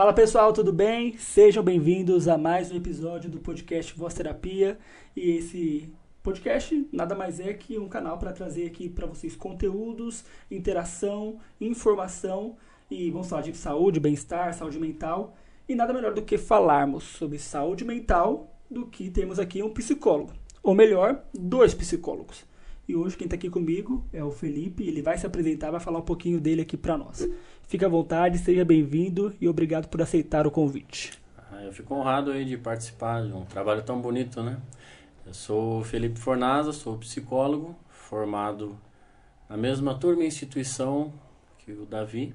Fala pessoal, tudo bem? Sejam bem-vindos a mais um episódio do podcast Voz Terapia. E esse podcast nada mais é que um canal para trazer aqui para vocês conteúdos, interação, informação e vamos falar de saúde, bem-estar, saúde mental. E nada melhor do que falarmos sobre saúde mental do que temos aqui um psicólogo. Ou melhor, dois psicólogos. E hoje quem está aqui comigo é o Felipe, ele vai se apresentar, vai falar um pouquinho dele aqui para nós. Fique à vontade, seja bem-vindo e obrigado por aceitar o convite. Ah, eu fico honrado aí de participar de um trabalho tão bonito, né? Eu sou o Felipe Fornaza, sou psicólogo, formado na mesma turma e instituição que o Davi.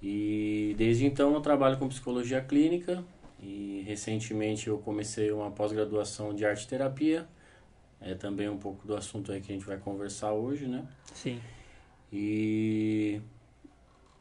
E desde então eu trabalho com psicologia clínica e recentemente eu comecei uma pós-graduação de arte terapia é também um pouco do assunto aí que a gente vai conversar hoje, né? Sim. E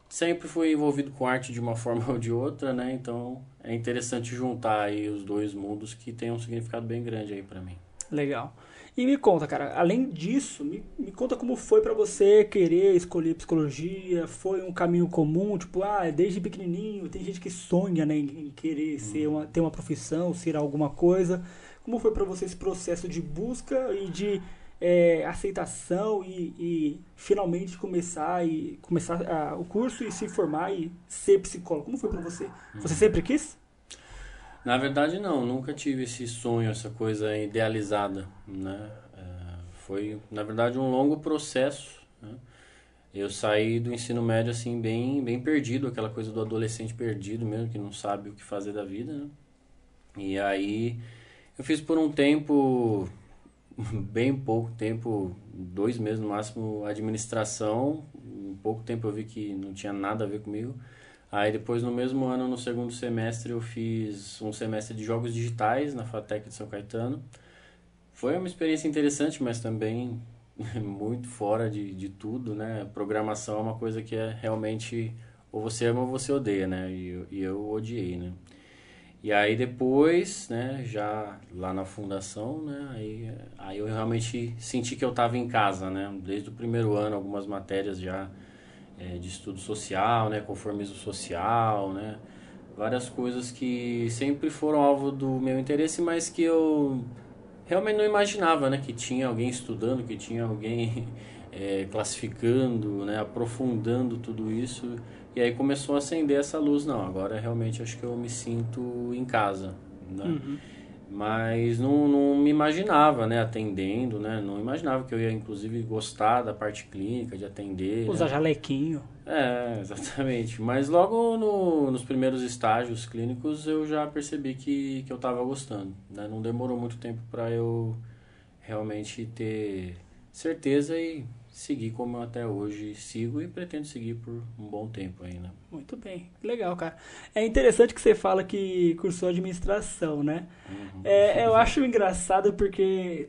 sempre fui envolvido com arte de uma forma ou de outra, né? Então é interessante juntar aí os dois mundos que tem um significado bem grande aí para mim. Legal. E me conta, cara, além disso, me, me conta como foi para você querer escolher psicologia? Foi um caminho comum? Tipo, ah, desde pequenininho, tem gente que sonha, né, em querer hum. ser uma, ter uma profissão, ser alguma coisa. Como foi para você esse processo de busca e de é, aceitação e, e, finalmente começar e começar a, o curso e se formar e ser psicólogo? Como foi para você? Você uhum. sempre quis? Na verdade não, nunca tive esse sonho, essa coisa idealizada, né? É, foi na verdade um longo processo. Né? Eu saí do ensino médio assim bem bem perdido, aquela coisa do adolescente perdido mesmo que não sabe o que fazer da vida, né? E aí eu fiz por um tempo, bem pouco tempo, dois meses no máximo, administração. Em pouco tempo eu vi que não tinha nada a ver comigo. Aí depois no mesmo ano, no segundo semestre, eu fiz um semestre de jogos digitais na FATEC de São Caetano. Foi uma experiência interessante, mas também muito fora de, de tudo, né? Programação é uma coisa que é realmente ou você ama ou você odeia, né? E, e eu odiei, né? E aí depois, né, já lá na fundação, né, aí, aí eu realmente senti que eu estava em casa, né, desde o primeiro ano, algumas matérias já é, de estudo social, né, conformismo social, né, várias coisas que sempre foram alvo do meu interesse, mas que eu realmente não imaginava, né, que tinha alguém estudando, que tinha alguém é, classificando, né, aprofundando tudo isso e aí começou a acender essa luz, não, agora realmente acho que eu me sinto em casa, né? Uhum. Mas não, não me imaginava, né, atendendo, né? Não imaginava que eu ia, inclusive, gostar da parte clínica, de atender. Usar né? jalequinho. É, exatamente. Mas logo no, nos primeiros estágios clínicos eu já percebi que, que eu estava gostando. Né? Não demorou muito tempo para eu realmente ter certeza e seguir como eu até hoje sigo e pretendo seguir por um bom tempo ainda. Muito bem, legal, cara. É interessante que você fala que cursou administração, né? Uhum. É, eu acho engraçado porque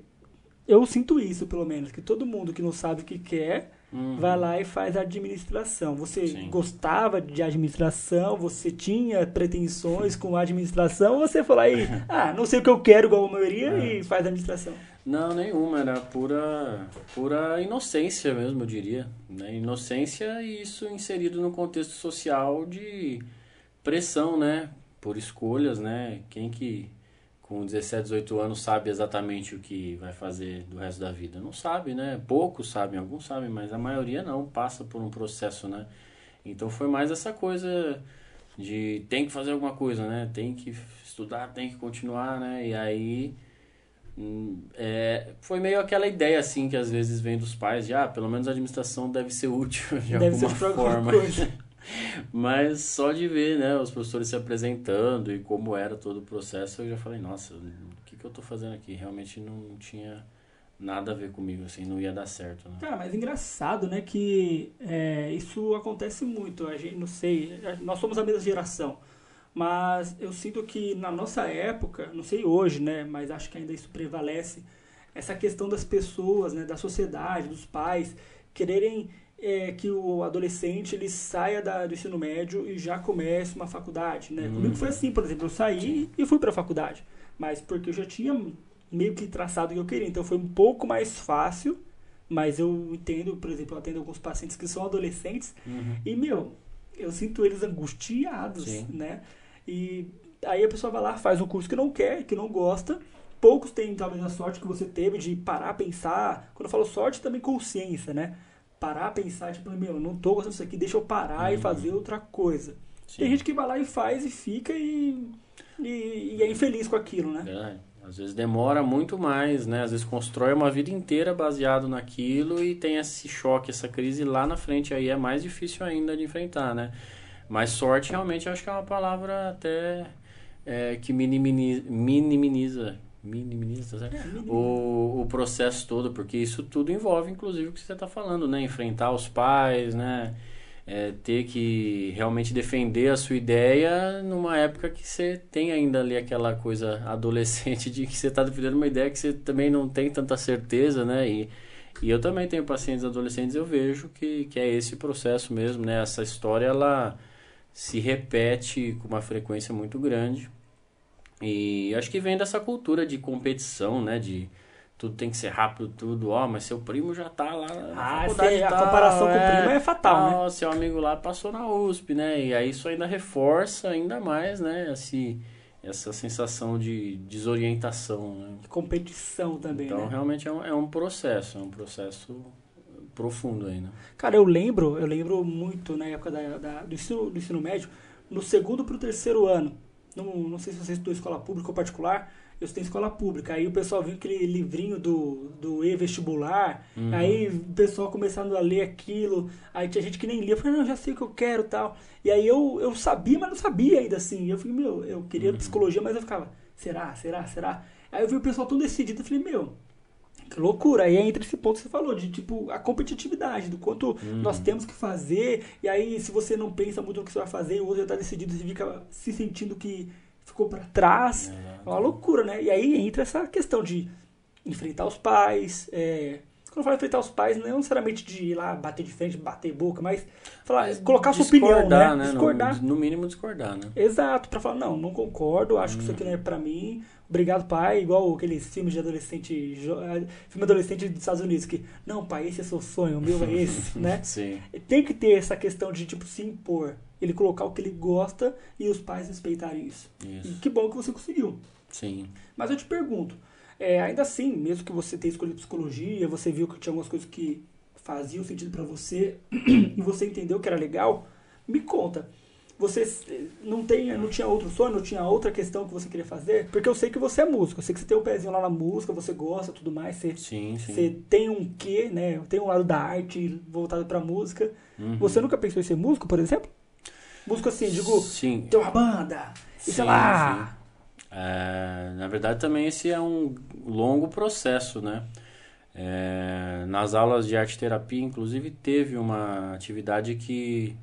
eu sinto isso, pelo menos, que todo mundo que não sabe o que quer uhum. vai lá e faz administração. Você Sim. gostava de administração, você tinha pretensões com administração, ou você falou aí, ah, não sei o que eu quero igual a maioria é. e faz administração. Não, nenhuma, era pura, pura inocência mesmo, eu diria. Né? Inocência e isso inserido no contexto social de pressão, né? Por escolhas, né? Quem que com 17, 18 anos sabe exatamente o que vai fazer do resto da vida? Não sabe, né? Poucos sabem, alguns sabem, mas a maioria não, passa por um processo, né? Então foi mais essa coisa de tem que fazer alguma coisa, né? Tem que estudar, tem que continuar, né? E aí é, foi meio aquela ideia assim que às vezes vem dos pais de ah, pelo menos a administração deve ser útil de deve alguma forma. Mas só de ver né, os professores se apresentando e como era todo o processo, eu já falei, nossa, o que, que eu estou fazendo aqui? Realmente não tinha nada a ver comigo, assim, não ia dar certo. Né? Cara, mas engraçado, né, que é, isso acontece muito. A gente, não sei, nós somos a mesma geração. Mas eu sinto que na nossa época, não sei hoje, né, mas acho que ainda isso prevalece, essa questão das pessoas, né, da sociedade, dos pais, quererem é, que o adolescente ele saia da, do ensino médio e já comece uma faculdade, né? Hum. Comigo foi assim, por exemplo, eu saí e fui para a faculdade, mas porque eu já tinha meio que traçado o que eu queria, então foi um pouco mais fácil, mas eu entendo, por exemplo, eu atendo alguns pacientes que são adolescentes uhum. e, meu, eu sinto eles angustiados, Sim. né? E aí a pessoa vai lá, faz um curso que não quer, que não gosta. Poucos têm talvez a sorte que você teve de parar, pensar. Quando eu falo sorte, também consciência, né? Parar, pensar, tipo, meu, eu não tô gostando disso aqui, deixa eu parar e Uhum. fazer outra coisa. Sim. Tem gente que vai lá e faz e fica e, e, e é infeliz com aquilo, né? Verdade. Às vezes demora muito mais, né? Às vezes constrói uma vida inteira baseado naquilo e tem esse choque, essa crise lá na frente aí é mais difícil ainda de enfrentar, né? Mas sorte realmente eu acho que é uma palavra até é, que minimiza, minimiza, minimiza, certo? É, mínimo. o, o processo todo, porque isso tudo envolve, inclusive, o que você está falando, né? Enfrentar os pais, né? É, ter que realmente defender a sua ideia numa época que você tem ainda ali aquela coisa adolescente de que você está defendendo uma ideia que você também não tem tanta certeza, né? E, e eu também tenho pacientes adolescentes, eu vejo que, que é esse processo mesmo, né? Essa história, ela se repete com uma frequência muito grande. E acho que vem dessa cultura de competição, né? De tudo tem que ser rápido, tudo, ó, mas seu primo já tá lá na Ah, faculdade sim, a tal, comparação com o primo é fatal, né? tal, Seu amigo lá passou na USP, né? E aí isso ainda reforça ainda mais, né? Esse, essa sensação de desorientação, né? Competição também, Então né? realmente é um, é um processo, é um processo profundo aí, né? Cara, eu lembro, eu lembro muito na época da, da- do, ensino, do ensino médio, no segundo pro terceiro ano. Não, não sei se você estudou escola pública ou particular, eu estudei escola pública. Aí o pessoal viu aquele livrinho do, do e-vestibular, Uhum. aí o pessoal começando a ler aquilo, aí tinha gente que nem lia, eu falei, não, já sei o que eu quero tal. E aí eu, eu sabia, mas não sabia ainda assim. Eu falei, meu, eu queria Uhum. psicologia, mas eu ficava, será, será, será? Aí eu vi o pessoal tão decidido, eu falei, meu, loucura. Aí entra esse ponto que você falou, de tipo, a competitividade, do quanto Uhum. nós temos que fazer. E aí, se você não pensa muito no que você vai fazer e o outro já tá decidido, você fica se sentindo que ficou para trás. É uma loucura, né? E aí entra essa questão de enfrentar os pais. é, Quando eu falo enfrentar os pais, não é necessariamente de ir lá bater de frente, bater boca, mas falar, Mas colocar a sua opinião, né? No- Discordar. No, mínimo discordar, né? Exato, pra falar, não, não concordo, acho que isso aqui não é pra mim. Obrigado, pai. Igual aqueles filmes de adolescente, eh, filme adolescente dos Estados Unidos, que, não, pai, esse é seu sonho, o meu é esse, né? Sim. Tem que ter essa questão de, tipo, se impor. Ele colocar o que ele gosta e os pais respeitarem isso. E Isso. que bom que você conseguiu. Sim. Mas eu te pergunto, é, ainda assim, mesmo que você tenha escolhido psicologia, você viu que tinha algumas coisas que faziam sentido pra você e você entendeu que era legal, me conta. Você não, tem, não tinha outro sonho, não tinha outra questão que você queria fazer? Porque eu sei que você é músico, eu sei que você tem o pezinho lá na música, você gosta tudo mais, você, Sim, sim. você tem um quê, né? Tem um lado da arte voltado pra música. Uhum. Você nunca pensou em ser músico, por exemplo? Músico assim, digo, Sim. ter uma banda, e sei lá. É, na verdade, também esse é um longo processo, né? É, nas aulas de arte terapia, inclusive, teve uma atividade que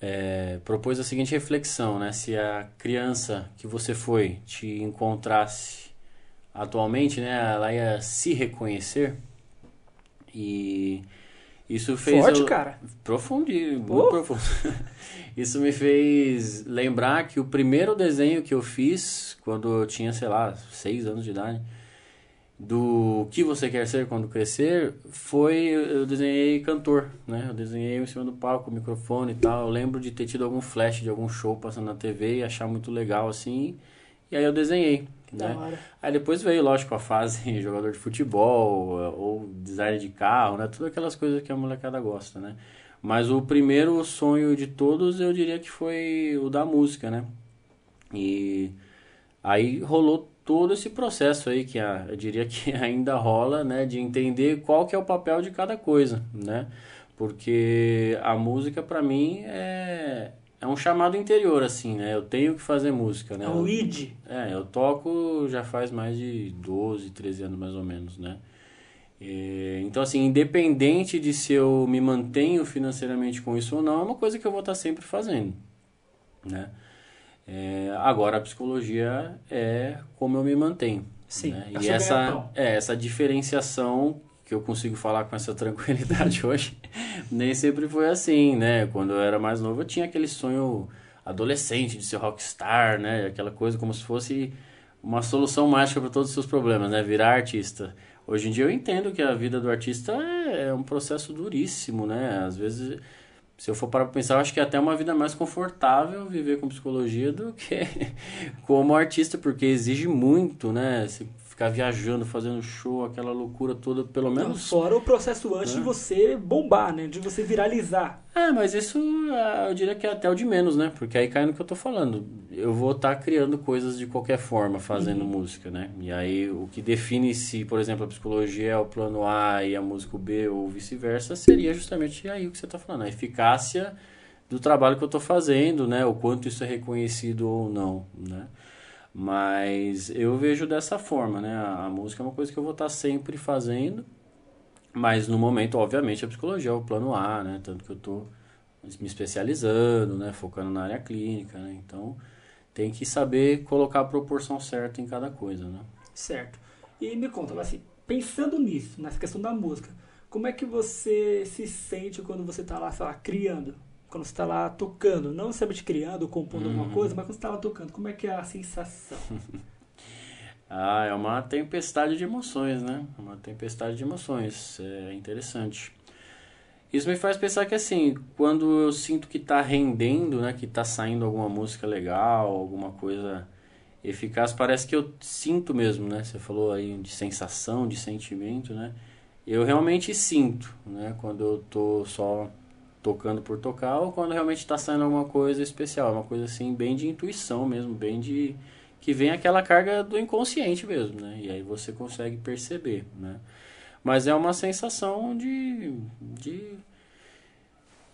é, propôs a seguinte reflexão, né? Se a criança que você foi te encontrasse atualmente, né? Ela ia se reconhecer e isso fez Forte, eu- cara. Profundo, muito Oh. profundo. Isso me fez lembrar que o primeiro desenho que eu fiz, quando eu tinha, sei lá, seis anos de idade, do que você quer ser quando crescer, foi eu desenhei cantor, né? Eu desenhei em cima do palco, microfone e tal. Eu lembro de ter tido algum flash de algum show passando na TV e achar muito legal assim. E aí eu desenhei, né? Aí depois veio, lógico, a fase jogador de futebol ou design de carro, né? Tudo aquelas coisas que a molecada gosta, né? Mas o primeiro sonho de todos eu diria que foi o da música, né? E aí rolou todo esse processo aí que a, eu diria que ainda rola, né? De entender qual que é o papel de cada coisa, né? Porque a música pra mim é, é um chamado interior, assim, né? Eu tenho que fazer música, né? É o id. É, eu toco já faz mais de 12, 13 anos mais ou menos, né? E, então, assim, independente de se eu me mantenho financeiramente com isso ou não, é uma coisa que eu vou estar sempre fazendo, né? É, agora, a psicologia é como eu me mantenho. Sim, né? é o E essa, é, essa diferenciação que eu consigo falar com essa tranquilidade hoje, nem sempre foi assim, né? Quando eu era mais novo, eu tinha aquele sonho adolescente de ser rockstar, né? Aquela coisa como se fosse uma solução mágica para todos os seus problemas, né? Virar artista. Hoje em dia eu entendo que a vida do artista é, é um processo duríssimo, né? Às vezes se eu for para pensar, eu acho que é até uma vida mais confortável viver com psicologia do que como artista, porque exige muito, né? Você ficar viajando, fazendo show, aquela loucura toda, pelo menos. Não, fora o processo antes de você bombar, né? De você viralizar. É, mas isso é, eu diria que é até o de menos, né? Porque aí cai no que eu tô falando. Eu vou estar tá criando coisas de qualquer forma, fazendo uhum. música, né? E aí o que define se, por exemplo, a psicologia é o plano A e a música B ou vice-versa, seria justamente aí o que você tá falando, a eficácia do trabalho que eu estou fazendo, né? O quanto isso é reconhecido ou não, né? Mas eu vejo dessa forma, né? A, música é uma coisa que eu vou estar sempre fazendo, mas no momento, obviamente, a psicologia é o plano A, né? Tanto que eu estou me especializando, né? Focando na área clínica, né? Então, tem que saber colocar a proporção certa em cada coisa, né? Certo. E me conta, assim, pensando nisso, nessa questão da música, como é que você se sente quando você está lá, sei lá, criando? Quando você está lá tocando, não necessariamente criando ou compondo uhum. alguma coisa, mas quando você está lá tocando, como é que é a sensação? ah, é uma tempestade de emoções, né? Uma tempestade de emoções, é interessante. Isso me faz pensar que assim, quando eu sinto que está rendendo, né, que está saindo alguma música legal, alguma coisa eficaz, parece que eu sinto mesmo, né? Você falou aí de sensação, de sentimento, né? Eu realmente sinto, né? Quando eu tô só tocando por tocar ou quando realmente está saindo alguma coisa especial, uma coisa assim bem de intuição mesmo, bem de que vem aquela carga do inconsciente mesmo, né? E aí você consegue perceber, né? Mas é uma sensação de, de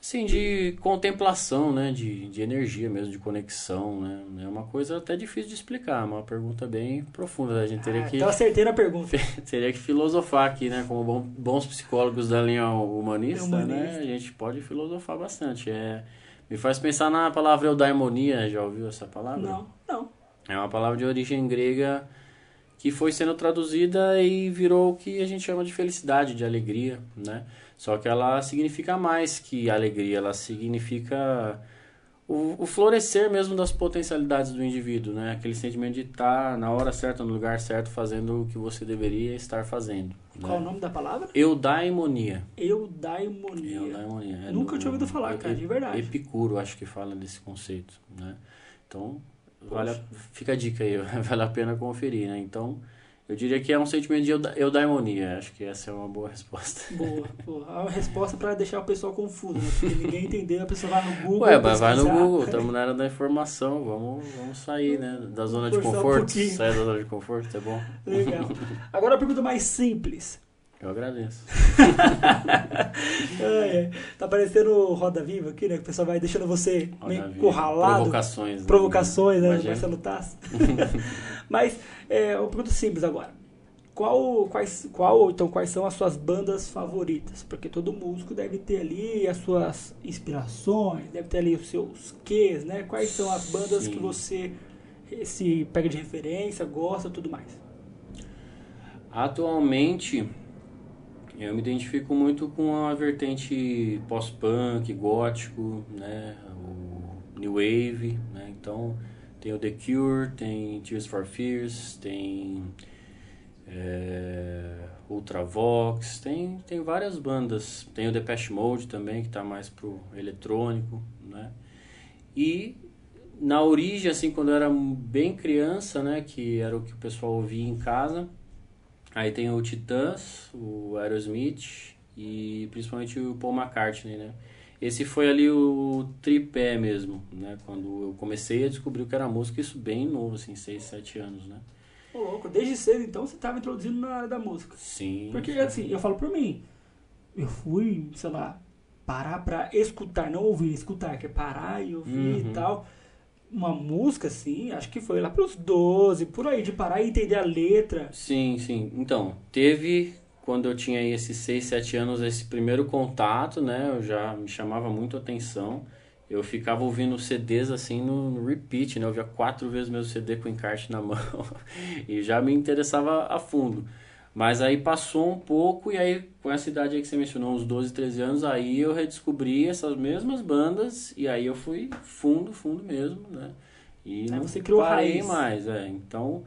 Sim, de contemplação, né? De, de energia mesmo, de conexão, né? É uma coisa até difícil de explicar, uma pergunta bem profunda. A gente teria ah, que. Então acertei na pergunta. teria que filosofar aqui, né? Como bom, bons psicólogos da linha humanista, humanista, né? A gente pode filosofar bastante. É, me faz pensar na palavra eudaimonia, já ouviu essa palavra? Não, não. É uma palavra de origem grega que foi sendo traduzida e virou o que a gente chama de felicidade, de alegria, né? Só que ela significa mais que alegria, ela significa o, o, florescer mesmo das potencialidades do indivíduo, né? Aquele sentimento de estar na hora certa, no lugar certo, fazendo o que você deveria estar fazendo. Qual né? o nome da palavra? Eudaimonia. Eudaimonia. Eudaimonia. É Nunca tinha ouvido falar, cara, de verdade. Epicuro, acho que fala desse conceito, né? Então, vale a, fica a dica aí, vale a pena conferir, né? Então, eu diria que é um sentimento de eudaimonia. Acho que essa é uma boa resposta. Boa. boa. É uma resposta para deixar o pessoal confuso, né? Porque ninguém entendeu, a pessoa vai no Google. Ué, mas vai no Google, estamos na era da informação. Vamos, vamos sair, né? Da zona de conforto. Um Sair da zona de conforto, é bom. Legal. Agora a pergunta mais simples. Eu agradeço. é, é. Tá parecendo Roda Viva aqui, né? Que o pessoal vai deixando você Roda meio encurralado. Provocações. Né? Provocações, né? Marcelo Tassi. Mas, é, uma pergunta simples agora. Qual, quais, qual, então, quais são as suas bandas favoritas? Porque todo músico deve ter ali as suas inspirações, deve ter ali os seus quês, né? Quais são as bandas Sim. que você se pega de referência, gosta tudo mais? Atualmente, eu me identifico muito com a vertente pós-punk, gótico, né, o new wave, né? Então, tem o The Cure, tem Tears for Fears, tem é, Ultravox, tem, tem várias bandas. Tem o Depeche Mode também, que está mais pro eletrônico, né? E na origem, assim, quando eu era bem criança, né, que era o que o pessoal ouvia em casa, Aí tem o Titãs, o Aerosmith e principalmente o Paul McCartney, né? Esse foi ali o tripé mesmo, né? Quando eu comecei a descobrir o que era música, isso bem novo, assim, 6, 7 anos, né? Ô, louco, desde cedo então você estava introduzindo na área da música. Sim. Porque assim, eu falo por mim, eu fui, sei lá, parar pra escutar, não ouvir, escutar, que é parar e ouvir uhum. e tal uma música, assim, acho que foi lá pros 12, por aí, de parar e entender a letra. Sim, sim. Então, teve, quando eu tinha aí esses 6, 7 anos, esse primeiro contato, né? Eu já me chamava muito atenção. Eu ficava ouvindo CDs assim no, no repeat, né? Eu via quatro vezes meu CD com encarte na mão. e já me interessava a fundo. Mas aí passou um pouco e aí com essa idade aí que você mencionou, uns 12, 13 anos, aí eu redescobri essas mesmas bandas e aí eu fui fundo, fundo mesmo, né? E aí não você criou parei raiz. mais, é. Então,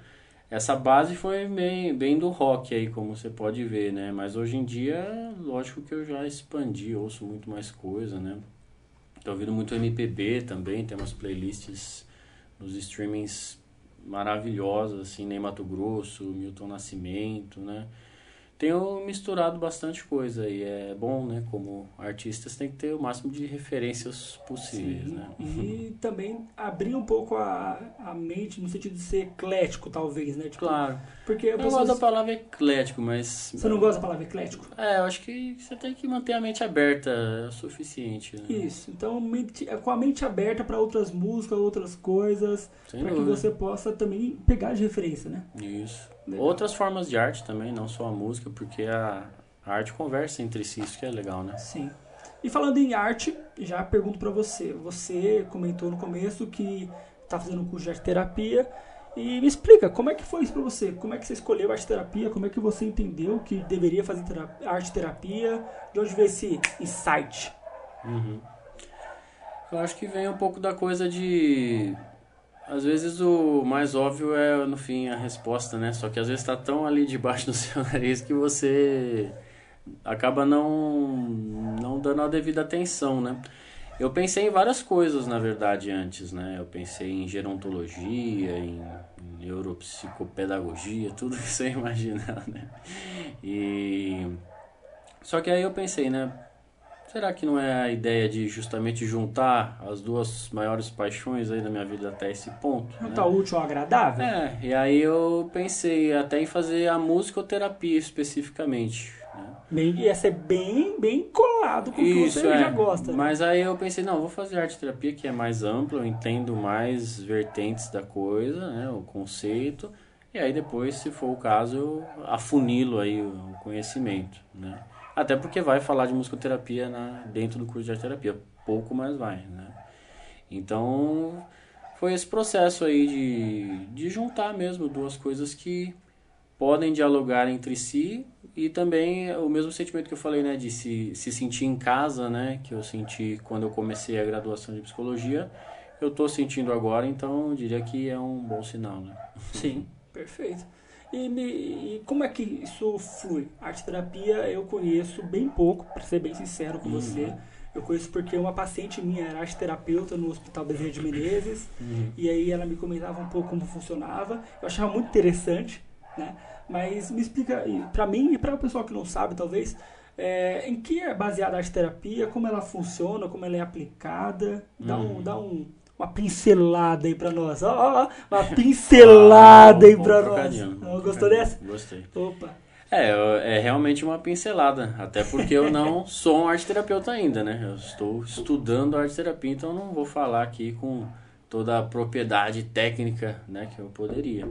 essa base foi bem, bem do rock aí, como você pode ver, né? Mas hoje em dia, lógico que eu já expandi, ouço muito mais coisa, né? Tô ouvindo muito MPB também, tem umas playlists nos streamings maravilhosas, assim, Ney Mato Grosso, Milton Nascimento, né? Tenho misturado bastante coisa e é bom, né? Como artistas tem que ter o máximo de referências possíveis, Sim. né? E também abrir um pouco a, a mente no sentido de ser eclético, talvez, né? Tipo, claro. Porque eu gosto da palavra eclético, mas... Você não gosta da palavra eclético? É, eu acho que você tem que manter a mente aberta, é o suficiente. Né? Isso. Então, mente, com a mente aberta para outras músicas, outras coisas, para que você possa também pegar de referência, né? Isso. Legal. Outras formas de arte também, não só a música, porque a, a arte conversa entre si, isso que é legal, né? Sim. E falando em arte, já pergunto para você. Você comentou no começo que está fazendo um curso de arte terapia. E me explica, como é que foi isso para você? Como é que você escolheu arte terapia? Como é que você entendeu que deveria fazer terapia, arte terapia? De onde veio esse insight? Uhum. Eu acho que vem um pouco da coisa de às vezes o mais óbvio é, no fim, a resposta, né? Só que às vezes está tão ali debaixo do seu nariz que você acaba não, não dando a devida atenção, né? Eu pensei em várias coisas, na verdade, antes, né? Eu pensei em gerontologia, em, neuropsicopedagogia, tudo que você imaginar, né? E... Só que aí eu pensei, né? Será que não é a ideia de justamente juntar as duas maiores paixões aí da minha vida até esse ponto? Juntar né? útil ao agradável? É, e aí eu pensei até em fazer a musicoterapia especificamente. Né? Bem, ia ser bem, bem colado com o que você é. já gosta. Né? Mas aí eu pensei, não, vou fazer arte terapia que é mais ampla, eu entendo mais vertentes da coisa, né, o conceito. E aí depois, se for o caso, eu afunilo aí o conhecimento, né? Até porque vai falar de musicoterapia na, dentro do curso de terapia. Pouco, mas vai, né? Então, foi esse processo aí de, de juntar mesmo duas coisas que podem dialogar entre si e também o mesmo sentimento que eu falei, né, de se, se sentir em casa, né, que eu senti quando eu comecei a graduação de psicologia, eu estou sentindo agora, então eu diria que é um bom sinal, né? Sim, perfeito. E, me, e como é que isso flui? Arte terapia eu conheço bem pouco, para ser bem sincero com uhum. você. Eu conheço porque uma paciente minha era arte terapeuta no Hospital Bezerra de Menezes, uhum. e aí ela me comentava um pouco como funcionava. Eu achava muito interessante, né? Mas me explica, para mim e para o pessoal que não sabe, talvez, é, em que é baseada a arte terapia, como ela funciona, como ela é aplicada. Dá um, uhum. dá um, uma pincelada aí pra nós. Ó, ó, uma pincelada ah, aí pra nós. Gostou dessa? Gostei. Opa. É, é realmente uma pincelada, até porque eu não sou um arte terapeuta ainda, né? Eu estou estudando arte terapia, então não vou falar aqui com toda a propriedade técnica, né, que eu poderia.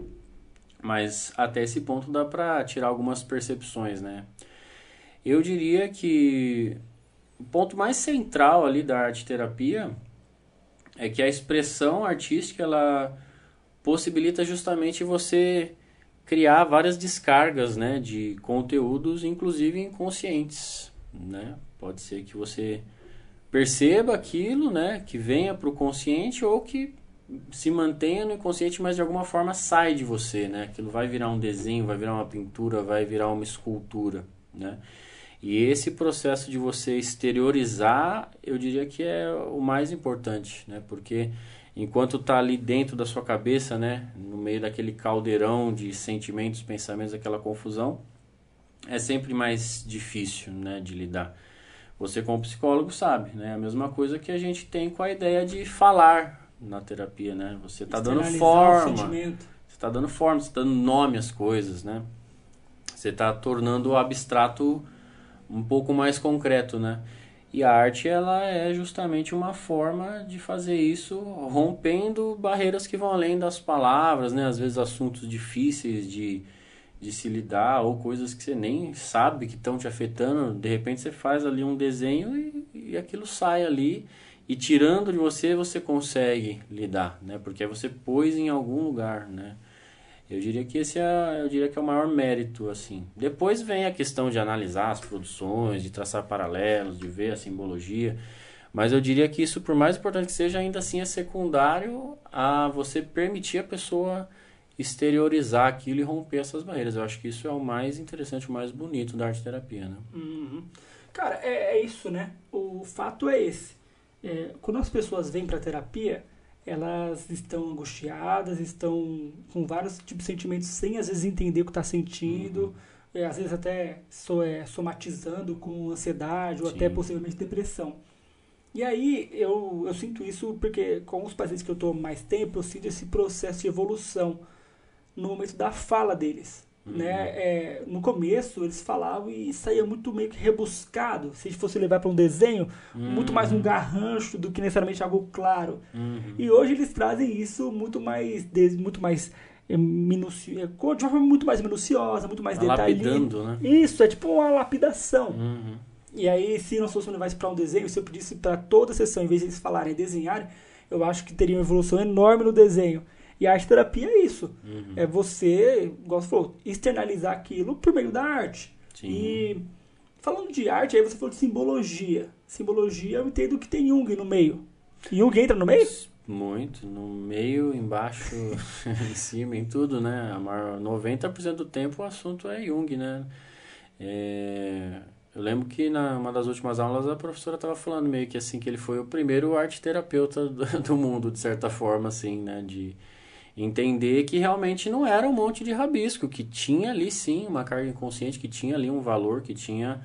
Mas até esse ponto dá para tirar algumas percepções, né? Eu diria que o ponto mais central ali da arte terapia é que a expressão artística ela possibilita justamente você criar várias descargas né, de conteúdos, inclusive inconscientes. Né? Pode ser que você perceba aquilo, né, que venha para o consciente ou que se mantenha no inconsciente, mas de alguma forma sai de você, né? Aquilo vai virar um desenho, vai virar uma pintura, vai virar uma escultura, né? E esse processo de você exteriorizar, eu diria que é o mais importante, né? Porque enquanto está ali dentro da sua cabeça, né, no meio daquele caldeirão de sentimentos, pensamentos, aquela confusão, é sempre mais difícil, né, de lidar. Você como psicólogo sabe, né? A mesma coisa que a gente tem com a ideia de falar na terapia, né? Você está dando forma. Você está dando forma, você está dando nome às coisas, né? Você está tornando o abstrato um pouco mais concreto, né? E a arte ela é justamente uma forma de fazer isso rompendo barreiras que vão além das palavras, né? Às vezes assuntos difíceis de, de se lidar ou coisas que você nem sabe que estão te afetando. De repente você faz ali um desenho e, e aquilo sai ali e tirando de você você consegue lidar, né? Porque você pôs em algum lugar, né? Eu diria que esse é, eu diria que é o maior mérito, assim. Depois vem a questão de analisar as produções, de traçar paralelos, de ver a simbologia. Mas eu diria que isso, por mais importante que seja, ainda assim é secundário a você permitir a pessoa exteriorizar aquilo e romper essas barreiras. Eu acho que isso é o mais interessante, o mais bonito da arte terapia, né? Uhum. Cara, é, é isso, né? O fato é esse. é, quando as pessoas vêm para terapia, elas estão angustiadas, estão com vários tipos de sentimentos sem às vezes entender o que está sentindo, uhum. é, às vezes até so, é, somatizando com ansiedade ou Sim. até possivelmente depressão. E aí eu, eu sinto isso porque com os pacientes que eu estou mais tempo, eu sinto esse processo de evolução no momento da fala deles. Uhum. Né? É, no começo eles falavam e saía muito meio que rebuscado. Se fosse levar para um desenho, uhum. muito mais um garrancho do que necessariamente algo claro. Uhum. E hoje eles trazem isso muito mais, muito mais é, minucio, é, de uma forma muito mais minuciosa, muito mais detalhada. Né? Isso, é tipo uma lapidação. Uhum. E aí, se nós fôssemos levar isso para um desenho, se eu pedisse para toda a sessão, em vez de eles falarem desenharem, eu acho que teria uma evolução enorme no desenho. E a arte terapia é isso. Uhum. É você, igual você falou, externalizar aquilo por meio da arte. Sim. E falando de arte, aí você falou de simbologia. Simbologia, eu entendo que tem Jung no meio. Jung entra no meio? Muito, no meio, embaixo, em cima, em tudo, né? A maior, 90% do tempo o assunto é Jung, né? É, eu lembro que na uma das últimas aulas a professora estava falando meio que assim que ele foi o primeiro arte terapeuta do, do, mundo de certa forma assim, né, de entender que realmente não era um monte de rabisco, que tinha ali sim uma carga inconsciente, que tinha ali um valor, que tinha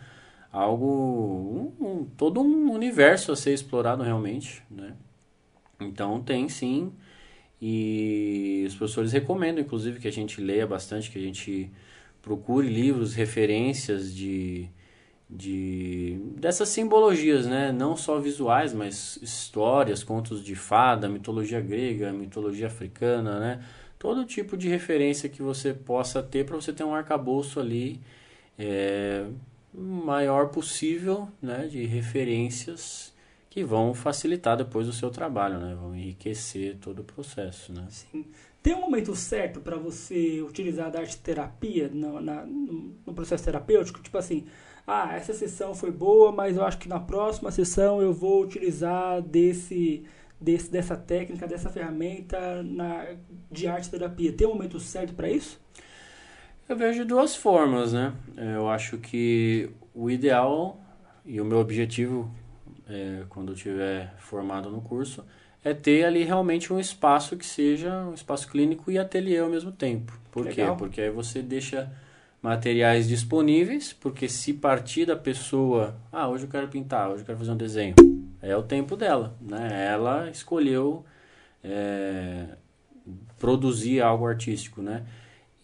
algo um, um, todo um universo a ser explorado realmente, né? Então tem sim e os professores recomendam inclusive que a gente leia bastante, que a gente procure livros, referências de de dessas simbologias, né? Não só visuais, mas histórias, contos de fada, mitologia grega, mitologia africana, né? Todo tipo de referência que você possa ter para você ter um arcabouço ali é, maior possível, né? De referências que vão facilitar depois o seu trabalho, né? Vão enriquecer todo o processo, né? Sim. Tem um momento certo para você utilizar a arte terapia no, na, no processo terapêutico? Tipo assim, ah, essa sessão foi boa, mas eu acho que na próxima sessão eu vou utilizar desse, desse dessa técnica, dessa ferramenta na, de arte terapia. Tem um momento certo para isso? Eu vejo de duas formas, né? Eu acho que o ideal e o meu objetivo é, quando eu estiver formado no curso é ter ali realmente um espaço que seja um espaço clínico e ateliê ao mesmo tempo. Por Legal. quê? Porque aí você deixa materiais disponíveis, porque se partir da pessoa, ah, hoje eu quero pintar, hoje eu quero fazer um desenho, é o tempo dela, né? Ela escolheu é, produzir algo artístico, né?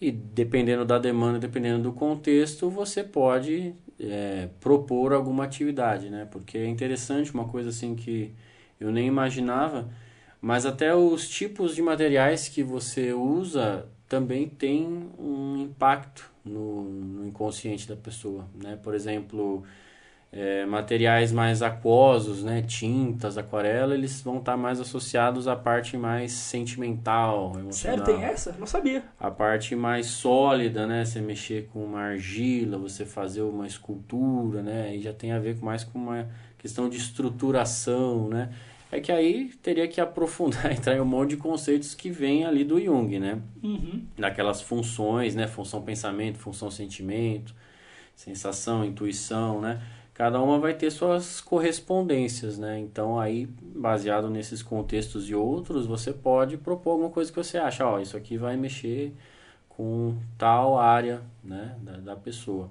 E dependendo da demanda, dependendo do contexto, você pode é, propor alguma atividade, né? Porque é interessante uma coisa assim que eu nem imaginava, mas até os tipos de materiais que você usa também tem um impacto no, no inconsciente da pessoa, né? Por exemplo, é, materiais mais aquosos, né? Tintas, aquarela, eles vão estar mais associados à parte mais sentimental, emocional. Sério, tem essa? Não sabia. A parte mais sólida, né? Você mexer com uma argila, você fazer uma escultura, né? E já tem a ver mais com uma questão de estruturação, né? é que aí teria que aprofundar, entrar em um monte de conceitos que vem ali do Jung, né? Uhum. Daquelas funções, né? Função pensamento, função sentimento, sensação, intuição, né? Cada uma vai ter suas correspondências, né? Então aí, baseado nesses contextos e outros, você pode propor alguma coisa que você acha, ó, isso aqui vai mexer com tal área, né, da, da pessoa.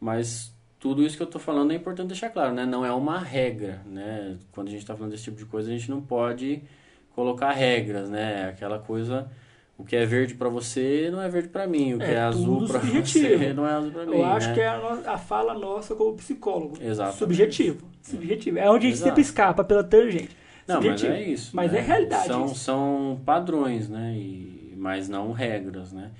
Mas tudo isso que eu estou falando é importante deixar claro, né? Não é uma regra, né? Quando a gente está falando desse tipo de coisa, a gente não pode colocar regras, né? Aquela coisa, o que é verde para você não é verde para mim, o que é, é azul para você não é azul para mim. Eu acho né? que é a, a, fala nossa como psicólogo. Exato. Subjetivo. Subjetivo. É onde a gente Exato. sempre escapa pela tangente. Não, Subjetivo. mas é isso. Mas né? é realidade. São, isso. são padrões, né? E, mas não regras, né?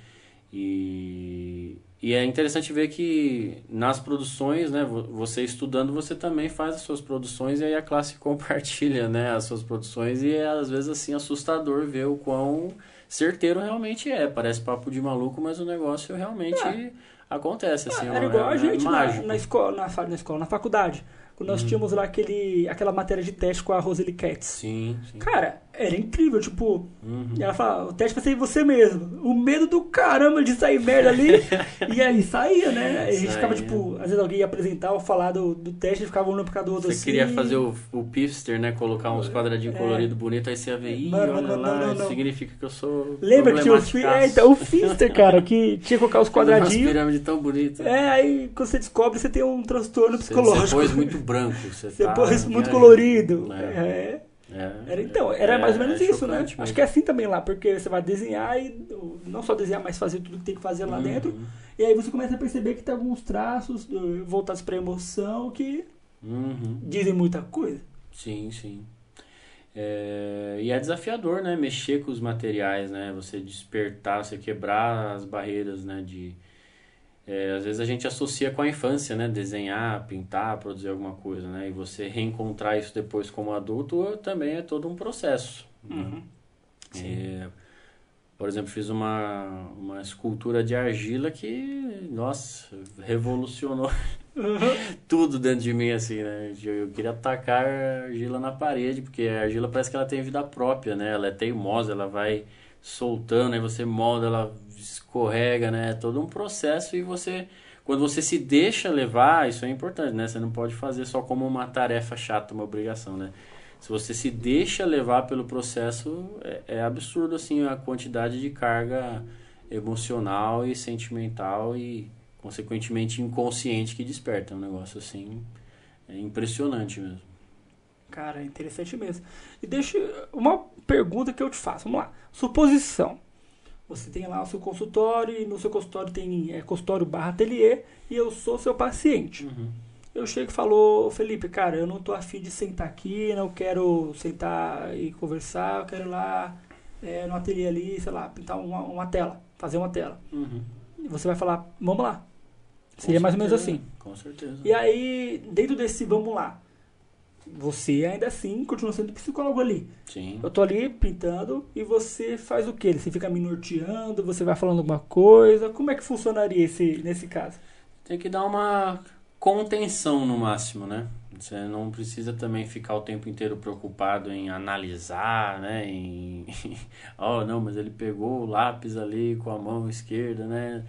E e é interessante ver que nas produções, né, você estudando, você também faz as suas produções e aí a classe compartilha, né, as suas produções e é às vezes assim assustador ver o quão certeiro realmente é. Parece papo de maluco, mas o negócio realmente é. acontece assim, é, era igual a gente na, na, escola, na, na escola, na faculdade. Quando nós hum. tínhamos lá aquele, aquela matéria de teste com a Rosely Katz. Sim, sim. Cara, Era incrível, tipo, Uhum. ela fala, o teste vai ser você mesmo. O medo do caramba de sair merda ali. e aí saía, né? A gente ficava, tipo, às vezes alguém ia apresentar ou falar do, do teste e ficava um olhando pra cada outro Você assim. queria fazer o, o pifster, né? Colocar uns quadradinhos É. coloridos bonitos, aí você ia ver, ih, Mano, olha não, lá, não, não, isso não. significa que eu sou Lembra que tinha o, é, então, o Finster, cara, que tinha que colocar os quadradinhos. pirâmides tão bonitas. É, aí quando você descobre, você tem um transtorno Você, psicológico. você pôs muito branco. Você, Você tá pôs muito colorido. É. É. É, Era, então, era é, mais ou menos é isso, né? chocante Acho mesmo. que é assim também lá, porque você vai desenhar e não só desenhar, mas fazer tudo que tem que fazer lá Uhum. dentro. E aí você começa a perceber que tem alguns traços voltados pra emoção que Uhum. dizem muita coisa. Sim, sim. É, e é desafiador, né? Mexer com os materiais, né? Você despertar, você quebrar as barreiras, né? De, é, às vezes a gente associa com a infância, né? Desenhar, pintar, produzir alguma coisa, né? E você reencontrar isso depois como adulto também é todo um processo. né? É, por exemplo, fiz uma, uma escultura de argila que, nossa, revolucionou tudo dentro de mim, assim, né? Eu, eu queria atacar a argila na parede, porque a argila parece que ela tem vida própria, né? Ela é teimosa, ela vai soltando, aí você molda, ela escorrega, né? É todo um processo e você... Quando você se deixa levar, isso é importante, né? Você não pode fazer só como uma tarefa chata, uma obrigação, né? Se você se deixa levar pelo processo, é, é absurdo, assim, a quantidade de carga emocional e sentimental e consequentemente inconsciente que desperta. É um negócio assim é impressionante mesmo. Cara, é interessante mesmo. E deixa uma pergunta que eu te faço. Vamos lá. Suposição. Você tem lá o seu consultório e no seu consultório tem é, consultório barra ateliê e eu sou seu paciente. Eu chego e falo, Felipe, cara, eu não tô afim de sentar aqui, não quero sentar e conversar, eu quero ir lá é, no ateliê ali, sei lá, pintar uma, uma tela, fazer uma tela. Uhum. E você vai falar, vamos lá. Com Seria mais ou menos certeza, assim. Com certeza. E aí, dentro desse vamos lá, você ainda assim continua sendo psicólogo ali. Sim. Eu tô ali pintando e você faz o quê? Você fica me norteando, você vai falando alguma coisa? Como é que funcionaria esse, nesse caso? Tem que dar uma contenção no máximo, né? Você não precisa também ficar o tempo inteiro preocupado em analisar, né? Em, oh, não, mas ele pegou o lápis ali com a mão esquerda, né?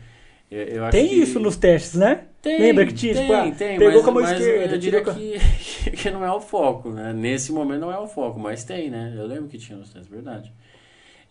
Eu, eu Tem que- isso nos testes, né? Tem, Lembra que tinha, tem, tipo, ah, tem, pegou mas, com a mão mas esquerda, eu diria que, que não é o foco, né? Nesse momento não é o foco, mas tem, né? Eu lembro que tinha nos testes, verdade.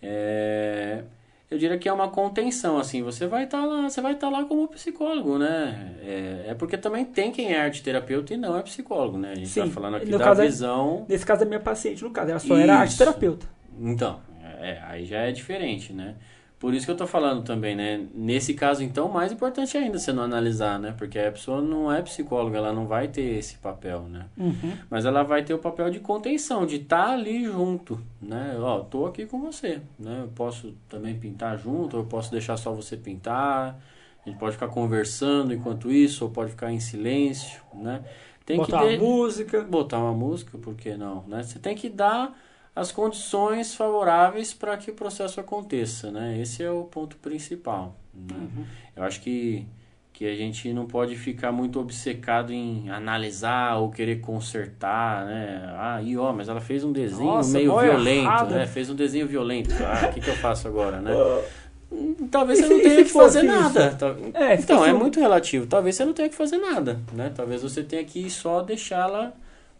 É, eu diria que é uma contenção, assim, você vai estar lá, você vai estar lá como psicólogo, né? É, é porque também tem quem é arte terapeuta e não é psicólogo, né? A gente Sim, tá falando aqui da é- visão. Nesse caso, a minha paciente, no caso, ela só era Isso. arte terapeuta. Então, é, aí já é diferente, né? Por isso que eu tô falando também, né? Nesse caso, então, mais importante ainda você não analisar, né? Porque a pessoa não é psicóloga, ela não vai ter esse papel, né? Uhum. Mas ela vai ter o papel de contenção, de estar ali junto, né? Ó, tô aqui com você, né? Eu posso também pintar junto, ou eu posso deixar só você pintar. A gente pode ficar conversando enquanto isso, ou pode ficar em silêncio, né? Tem Botar que uma de- música. botar uma música, por que não, né? Você tem que dar as condições favoráveis para que o processo aconteça, né? Esse é o ponto principal. né? Uhum. Eu acho que, que a gente não pode ficar muito obcecado em analisar ou querer consertar, né? Ah, e ó, mas ela fez um desenho Nossa, meio violento, errado. né? Fez um desenho violento. Ah, o que, que eu faço agora, né? Hum, Talvez você não tenha que fazer nada. É, então, é muito relativo. Talvez você não tenha que fazer nada, né? Talvez você tenha que só deixá-la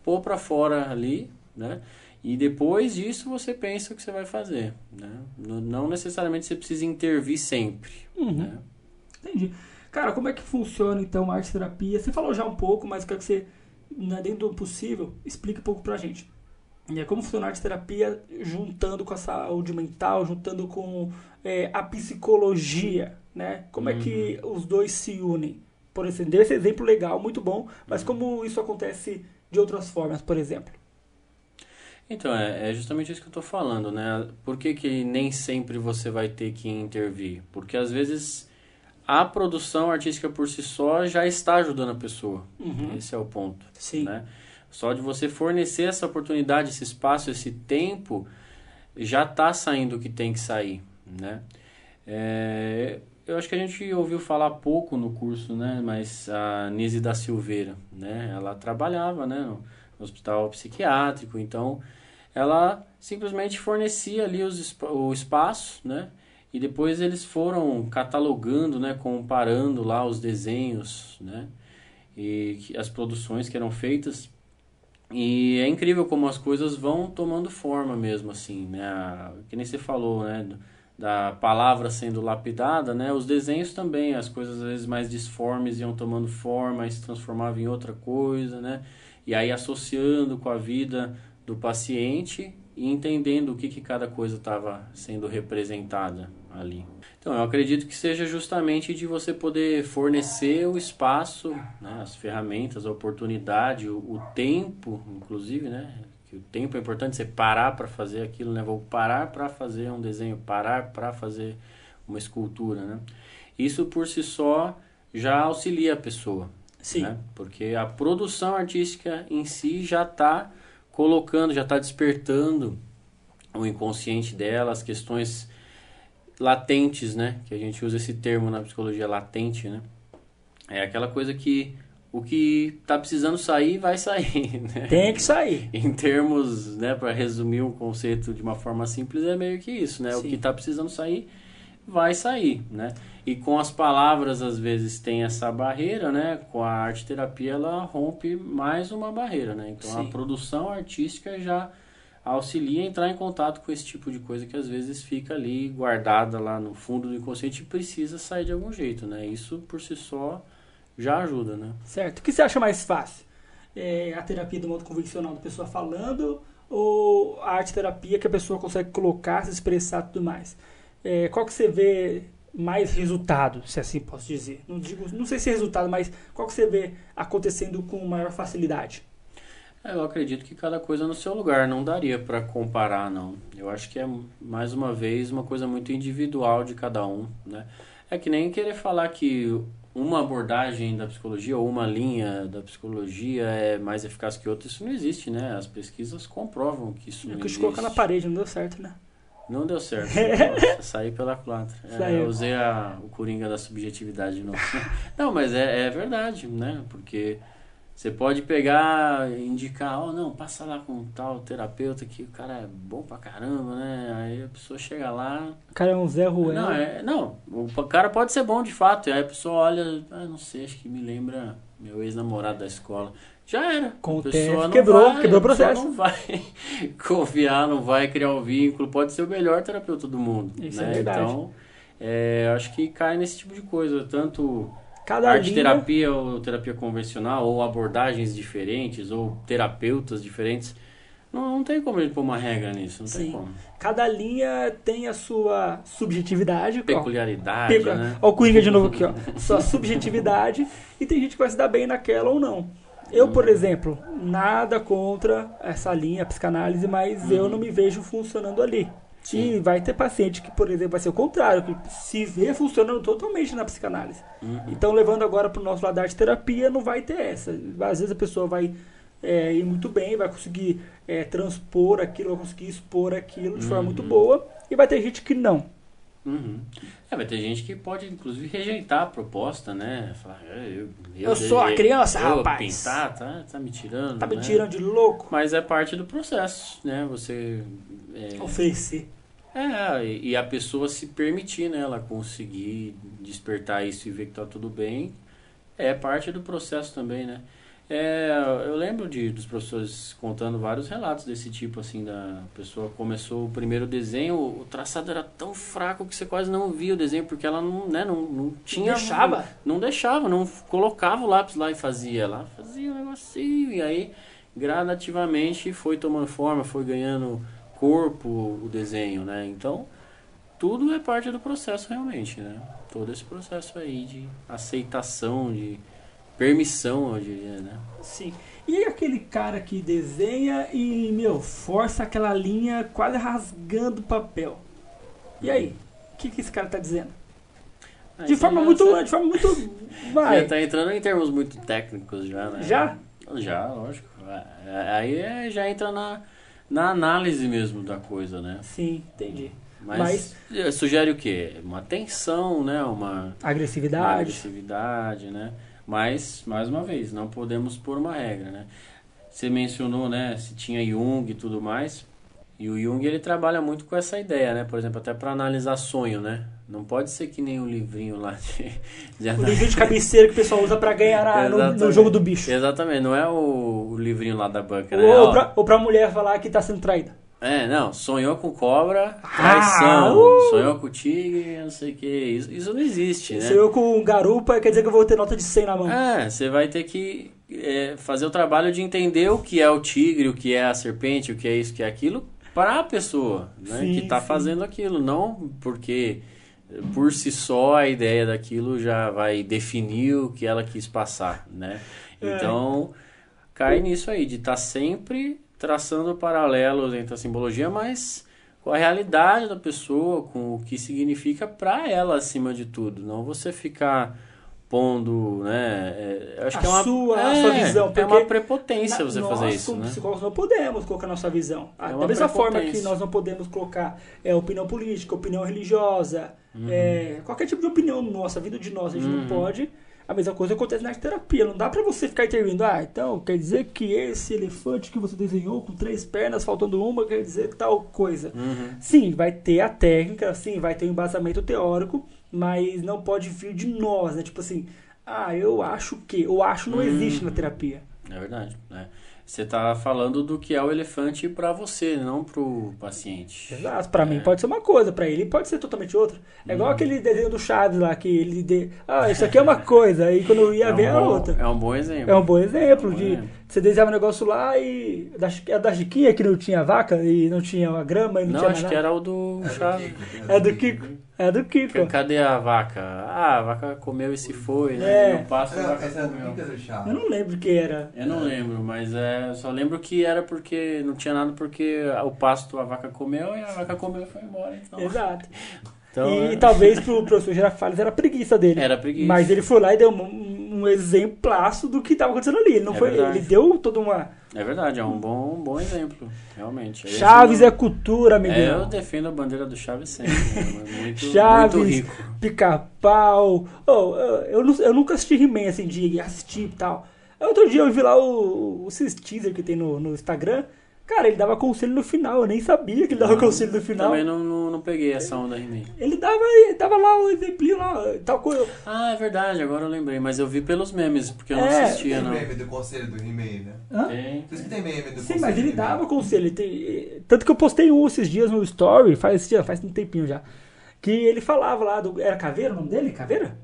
pôr pra fora ali, né? E depois disso você pensa o que você vai fazer, né? Não necessariamente você precisa intervir sempre, Uhum. né? Entendi. Cara, como é que funciona então a arte terapia? Você falou já um pouco, mas quero que você, né, dentro do possível, explique um pouco pra gente. E é como funciona a arte terapia juntando com a saúde mental, juntando com é, a psicologia, né? Como é que os dois se unem? Por exemplo, deu esse exemplo legal, muito bom, mas como isso acontece de outras formas, por exemplo? Então, é, é justamente isso que eu estou falando, né? Por que, que nem sempre você vai ter que intervir? Porque às vezes a produção artística por si só já está ajudando a pessoa. Esse é o ponto. Sim. né? Só de você fornecer essa oportunidade, esse espaço, esse tempo, já está saindo o que tem que sair, né? É, eu acho que a gente ouviu falar pouco no curso, né? Mas a Nise da Silveira, né? Ela trabalhava, né? No hospital psiquiátrico, então ela simplesmente fornecia ali os, o espaço, né? E depois eles foram catalogando, né, comparando lá os desenhos, né? E as produções que eram feitas. E é incrível como as coisas vão tomando forma mesmo, assim, né? Que nem você falou, né? Da palavra sendo lapidada, né? Os desenhos também, as coisas às vezes mais disformes iam tomando forma se transformavam em outra coisa, né? E aí associando com a vida do paciente e entendendo o que, que cada coisa estava sendo representada ali. Então, eu acredito que seja justamente de você poder fornecer o espaço, né, as ferramentas, a oportunidade, o, o, tempo, inclusive, né? Que o tempo é importante, você parar para fazer aquilo, né? Vou parar para fazer um desenho, parar para fazer uma escultura, né? Isso por si só já auxilia a pessoa, Sim. Né? Porque a produção artística em si já está colocando, já está despertando o inconsciente dela, as questões latentes, né? Que a gente usa esse termo na psicologia latente, né? É aquela coisa que o que está precisando sair vai sair, né? Tem que sair. Em termos, né, para resumir um conceito de uma forma simples, é meio que isso, né? Sim. O que está precisando sair vai sair, né? E com as palavras às vezes tem essa barreira, né? Com a arte terapia ela rompe mais uma barreira, né? Então Sim. a produção artística já auxilia a entrar em contato com esse tipo de coisa que às vezes fica ali guardada lá no fundo do inconsciente e precisa sair de algum jeito, né? Isso por si só já ajuda, né? Certo. O que você acha mais fácil? É a terapia do modo convencional da pessoa falando ou a arte terapia que a pessoa consegue colocar, se expressar e tudo mais? É, qual que você vê mais resultado, se assim posso dizer? Não digo, não sei se é resultado, mas qual que você vê acontecendo com maior facilidade? É, Eu acredito que cada coisa no seu lugar, não daria para comparar, não. Eu acho que é, mais uma vez, uma coisa muito individual de cada um, né? É que nem querer falar que uma abordagem da psicologia ou uma linha da psicologia é mais eficaz que outra, isso não existe, né? As pesquisas comprovam que isso Eu não quis existe. colocar na parede, não deu certo, né? Não deu certo. Nossa, saí pela culatra. É, eu usei a, o coringa da subjetividade de novo. não, mas é, é verdade, né? Porque você pode pegar e indicar, oh não, passa lá com tal terapeuta que o cara é bom pra caramba, né? Aí a pessoa chega lá. O cara é um Zé Ruel. Não, é, não, o cara pode ser bom de fato. E aí a pessoa olha, ah, não sei, acho que me lembra meu ex-namorado da escola. Já era. Com o tempo, quebrou, vai, quebrou o processo. não vai confiar, não vai criar um vínculo. Pode ser o melhor terapeuta do mundo. Isso né? é verdade. Então, é, acho que cai nesse tipo de coisa. Tanto Cada arte linha, terapia ou terapia convencional, ou abordagens diferentes, ou terapeutas diferentes. Não, não tem como ele pôr uma regra nisso. Não Sim. tem como. cada linha tem a sua subjetividade. ó. Peculiaridade, Pecu- né? Ó, o Coringa de novo aqui, ó. Sua subjetividade. E tem gente que vai se dar bem naquela ou não. Eu, por exemplo, nada contra essa linha, psicanálise, mas eu não me vejo funcionando ali. E vai ter paciente que, por exemplo, vai ser o contrário, que se vê funcionando totalmente na psicanálise. Uhum. Então, levando agora para o nosso lado da arte terapia, não vai ter essa. Às vezes a pessoa vai é, ir muito bem, vai conseguir é, transpor aquilo, vai conseguir expor aquilo de forma muito Uhum. boa, e vai ter gente que não. Uhum. É, vai ter gente que pode, inclusive, rejeitar a proposta, né? Falar, "É, eu, Eu sou a criança, eu rapaz." Pintar, tá, tá me tirando. Tá me né? tirando de louco? Mas é parte do processo, né? Você. É, Oferecer. é, e a pessoa se permitir, né? Ela conseguir despertar isso e ver que tá tudo bem. É parte do processo também, né? É, eu lembro de, dos professores contando vários relatos desse tipo, assim, da pessoa começou o primeiro desenho, o traçado era tão fraco que você quase não via o desenho, porque ela não, né, não, não tinha... deixava? Não deixava, não colocava o lápis lá e fazia. Ela fazia um negocinho, e aí gradativamente foi tomando forma, foi ganhando corpo o desenho, né? Então, tudo é parte do processo realmente, né? Todo esse processo aí de aceitação, de permissão, eu diria, né? Sim. E aquele cara que desenha e, meu, força aquela linha quase rasgando o papel. E aí? O que, que esse cara tá dizendo? Aí De forma já- muito. você De forma muito. Vai. Já tá entrando em termos muito técnicos já, né? Já? Já, lógico. É, Aí é- já entra na, na análise mesmo da coisa, né? Sim, entendi. Mas, eh, sugere o quê? Uma tensão, né? Uma, uma Agressividade. agressividade, né? Mas, mais uma vez, não podemos pôr uma regra, né? Você mencionou, né? Se tinha Jung e tudo mais. E o Jung ele trabalha muito com essa ideia, né? Por exemplo, até para analisar sonho, né? Não pode ser que nem o livrinho lá de, de O livrinho de cabeceira que o pessoal usa para ganhar no, no, jogo do bicho. Exatamente, não é o, o livrinho lá da banca, né? Ou, pra, ou pra mulher falar que tá sendo traída. É, não, sonhou com cobra, traição, ah, uh! sonhou com tigre, não sei o que, isso, isso não existe, né? Sonhou com garupa, quer dizer que eu vou ter nota de 100 na mão. É, você vai ter que é, fazer o trabalho de entender o que é o tigre, o que é a serpente, o que é isso, o que é aquilo, para a pessoa né, sim, que está fazendo aquilo, não porque por si só a ideia daquilo já vai definir o que ela quis passar, né? É. Então, cai nisso aí, de estar tá sempre traçando paralelos entre a simbologia, mas com a realidade da pessoa, com o que significa para ela acima de tudo. Não você ficar pondo, né? É, acho a que é uma sua, é, a sua visão. É uma prepotência na, você nós, fazer isso, como né? psicólogos não podemos colocar nossa visão. É da mesma forma que nós não podemos colocar é, opinião política, opinião religiosa, uhum. é, qualquer tipo de opinião nossa, vida de nós, a gente uhum. não pode. A mesma coisa acontece na terapia. Não dá para você ficar intervindo. Ah, então quer dizer que esse elefante que você desenhou com três pernas, faltando uma, quer dizer tal coisa. Uhum. Sim, vai ter a técnica, sim, vai ter um embasamento teórico, mas não pode vir de nós, né? Tipo assim, ah, eu acho que. O acho não hum, existe na terapia. É verdade. Né? Você está falando do que é o elefante para você, não para o paciente. Exato. Para é. mim pode ser uma coisa, para ele pode ser totalmente outra. É igual uhum. aquele desenho do Chaves lá, que ele... De... Ah, isso aqui é uma coisa, aí quando eu ia é ver um era outra. É um bom exemplo. É um bom exemplo. É um bom de exemplo. Você desenhava um negócio lá e... É da Chiquinha que não tinha vaca e não tinha a grama e não, não tinha acho nada. que era o do Chaves. É do Kiko. É do Kiko. Cadê a vaca? Ah, a vaca comeu e se foi, né? É. Eu passo, a vaca essa comeu. Eu não lembro que era. Eu não lembro, mas é, só lembro que era porque não tinha nada porque o pasto a vaca comeu e a vaca comeu e foi embora. Então. Exato. Então, e é... talvez pro professor Girafales era preguiça dele. Era preguiça. Mas ele foi lá e deu um, um exemplaço do que estava acontecendo ali. Ele não é foi, ele deu toda uma é verdade, é um bom, um bom exemplo, realmente. Chaves é cultura, Miguel. É, eu defendo a bandeira do Chaves sempre. É muito, Chaves, pica-pau. Oh, eu, eu, eu, nunca assisti He-Man assim, de assistir e tal. Outro dia eu vi lá o, o, o teaser que tem no, no Instagram. Cara, ele dava conselho no final, eu nem sabia que ele dava não, conselho no final. Também não, não, não peguei essa onda aí. Ele dava, dava lá o um exemplinho lá, tal coisa. Ah, é verdade, agora eu lembrei, mas eu vi pelos memes, porque eu não é, assistia, tem não. Tem meme do conselho do He-Man, né? Hã? Tem. Isso que tem meme do Sim, conselho. Sim, mas ele dava conselho. Tem, tanto que eu postei um esses dias no Story, faz, faz um tempinho já, que ele falava lá do... Era Caveira o nome dele? Caveira?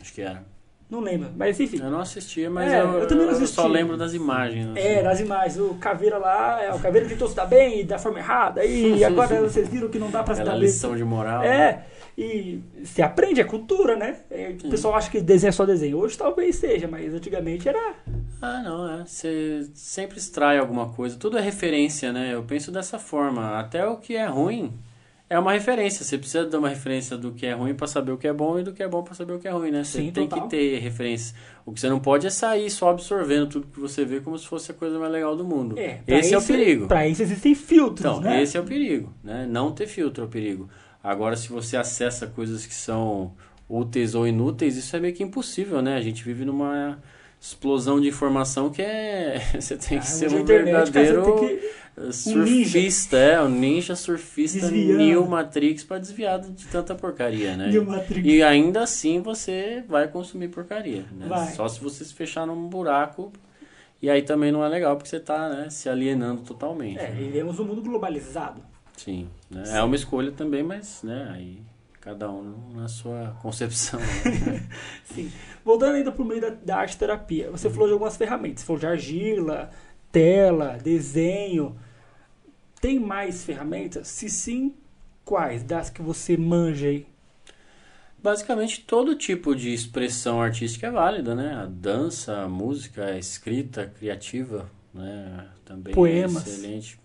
Acho que era. Não lembro, mas enfim. Eu não assistia, mas é, eu, eu, também não assisti. eu só lembro das imagens. Assim. É, das imagens. O Caveira lá, é, o Caveira tentou se dar bem da forma errada, e agora vocês viram que não dá pra se dar bem. lição de moral. É, né? e se aprende, é cultura, né? É, o pessoal acha que desenho é só desenho. Hoje talvez seja, mas antigamente era... Ah, não, é. Você sempre extrai alguma coisa. Tudo é referência, né? Eu penso dessa forma. Até o que é ruim é uma referência. Você precisa dar uma referência do que é ruim para saber o que é bom e do que é bom para saber o que é ruim, né? Você Sim, tem total. que ter referência. O que você não pode é sair só absorvendo tudo que você vê como se fosse a coisa mais legal do mundo. É, esse é o perigo. Para isso existem filtros, então, né? esse é o perigo, né? Não ter filtro é o perigo. Agora, se você acessa coisas que são úteis ou inúteis, isso é meio que impossível, né? A gente vive numa explosão de informação que é. Você tem que ah, ser um verdadeiro surfista, um é, um ninja surfista Desviando. New Matrix para desviar de tanta porcaria, né? E ainda assim você vai consumir porcaria, né? Vai. Só se você se fechar num buraco. E aí também não é legal porque você está né, se alienando totalmente. É, né? vivemos um mundo globalizado. Sim, né? Sim. é uma escolha também, mas né, aí cada um na sua concepção. Né? Sim. Voltando ainda para o meio da, da arte terapia, você uhum. falou de algumas ferramentas, você falou de argila, tela, desenho. Tem mais ferramentas? Se sim, quais das que você manja aí? Basicamente todo tipo de expressão artística é válida, né? A dança, a música, a escrita criativa, né? Também é Poemas. é excelente.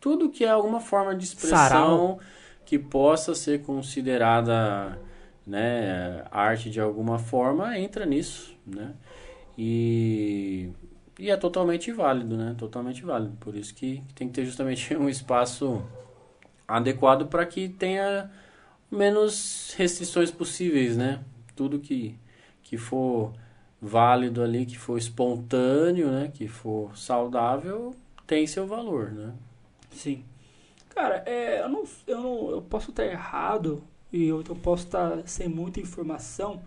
Tudo que é alguma forma de expressão Sarau. que possa ser considerada né, arte de alguma forma entra nisso, né? E, e é totalmente válido, né? Totalmente válido. Por isso que tem que ter justamente um espaço adequado para que tenha menos restrições possíveis, né? Tudo que, que for válido ali, que for espontâneo, né? Que for saudável, tem seu valor, né? Sim. Cara, é, eu, não, eu não. Eu posso estar errado e eu, eu posso estar sem muita informação,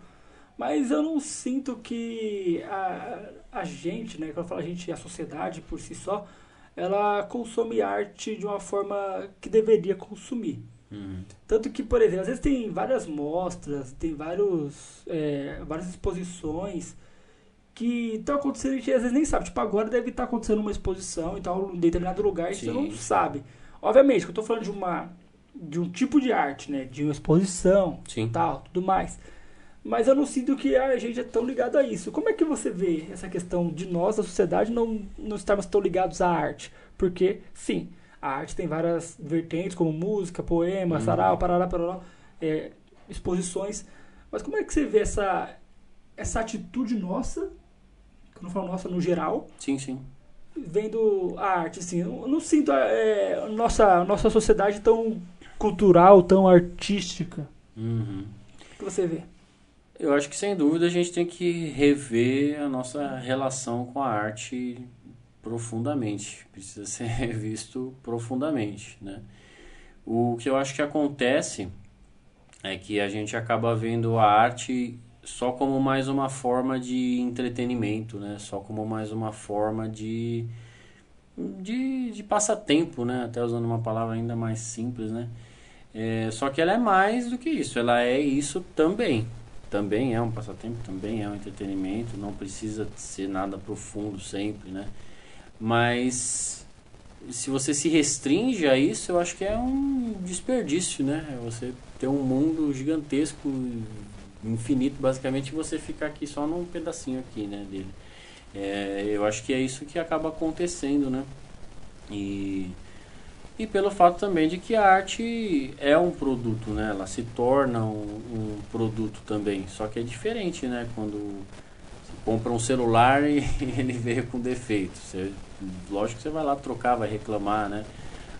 mas eu não sinto que a, a gente, né? Quando eu falo a gente, a sociedade por si só, ela consome arte de uma forma que deveria consumir. Uhum. Tanto que, por exemplo, às vezes tem várias mostras, tem vários, é, várias exposições que estão acontecendo e a gente às vezes nem sabe. Tipo, agora deve estar acontecendo uma exposição e tal, em determinado lugar e você não sabe. Obviamente, que eu estou falando de uma de um tipo de arte, né? De uma exposição Sim. tal, tudo mais. Mas eu não sinto que a gente é tão ligado a isso. Como é que você vê essa questão de nós, da sociedade, não, não estarmos tão ligados à arte? Porque, sim, a arte tem várias vertentes, como música, poema, Uhum. sarau, parará, parará, é, exposições. Mas como é que você vê essa, essa atitude nossa, que eu não falo nossa no geral, Sim, sim. vendo a arte, assim, eu não sinto é, nossa, nossa sociedade tão cultural, tão artística. Uhum. O que você vê? Eu acho que sem dúvida a gente tem que rever a nossa relação com a arte profundamente. Precisa ser revisto profundamente, né? O que eu acho que acontece é que a gente acaba vendo a arte só como mais uma forma de entretenimento, né? Só como mais uma forma de de, de passatempo, né? Até usando uma palavra ainda mais simples, né? É, só que ela é mais do que isso, ela é isso também. Também é um passatempo, também é um entretenimento, não precisa ser nada profundo sempre, né? Mas se você se restringe a isso, eu acho que é um desperdício, né? É Você ter um mundo gigantesco, infinito, basicamente, e você ficar aqui só num pedacinho aqui, né, dele. É, eu acho que é isso que acaba acontecendo, né? E, e pelo fato também de que a arte é um produto, né? Ela se torna um, um produto também. Só que é diferente, né? Quando você compra um celular e ele veio com defeito. Você, lógico que você vai lá trocar, vai reclamar, né?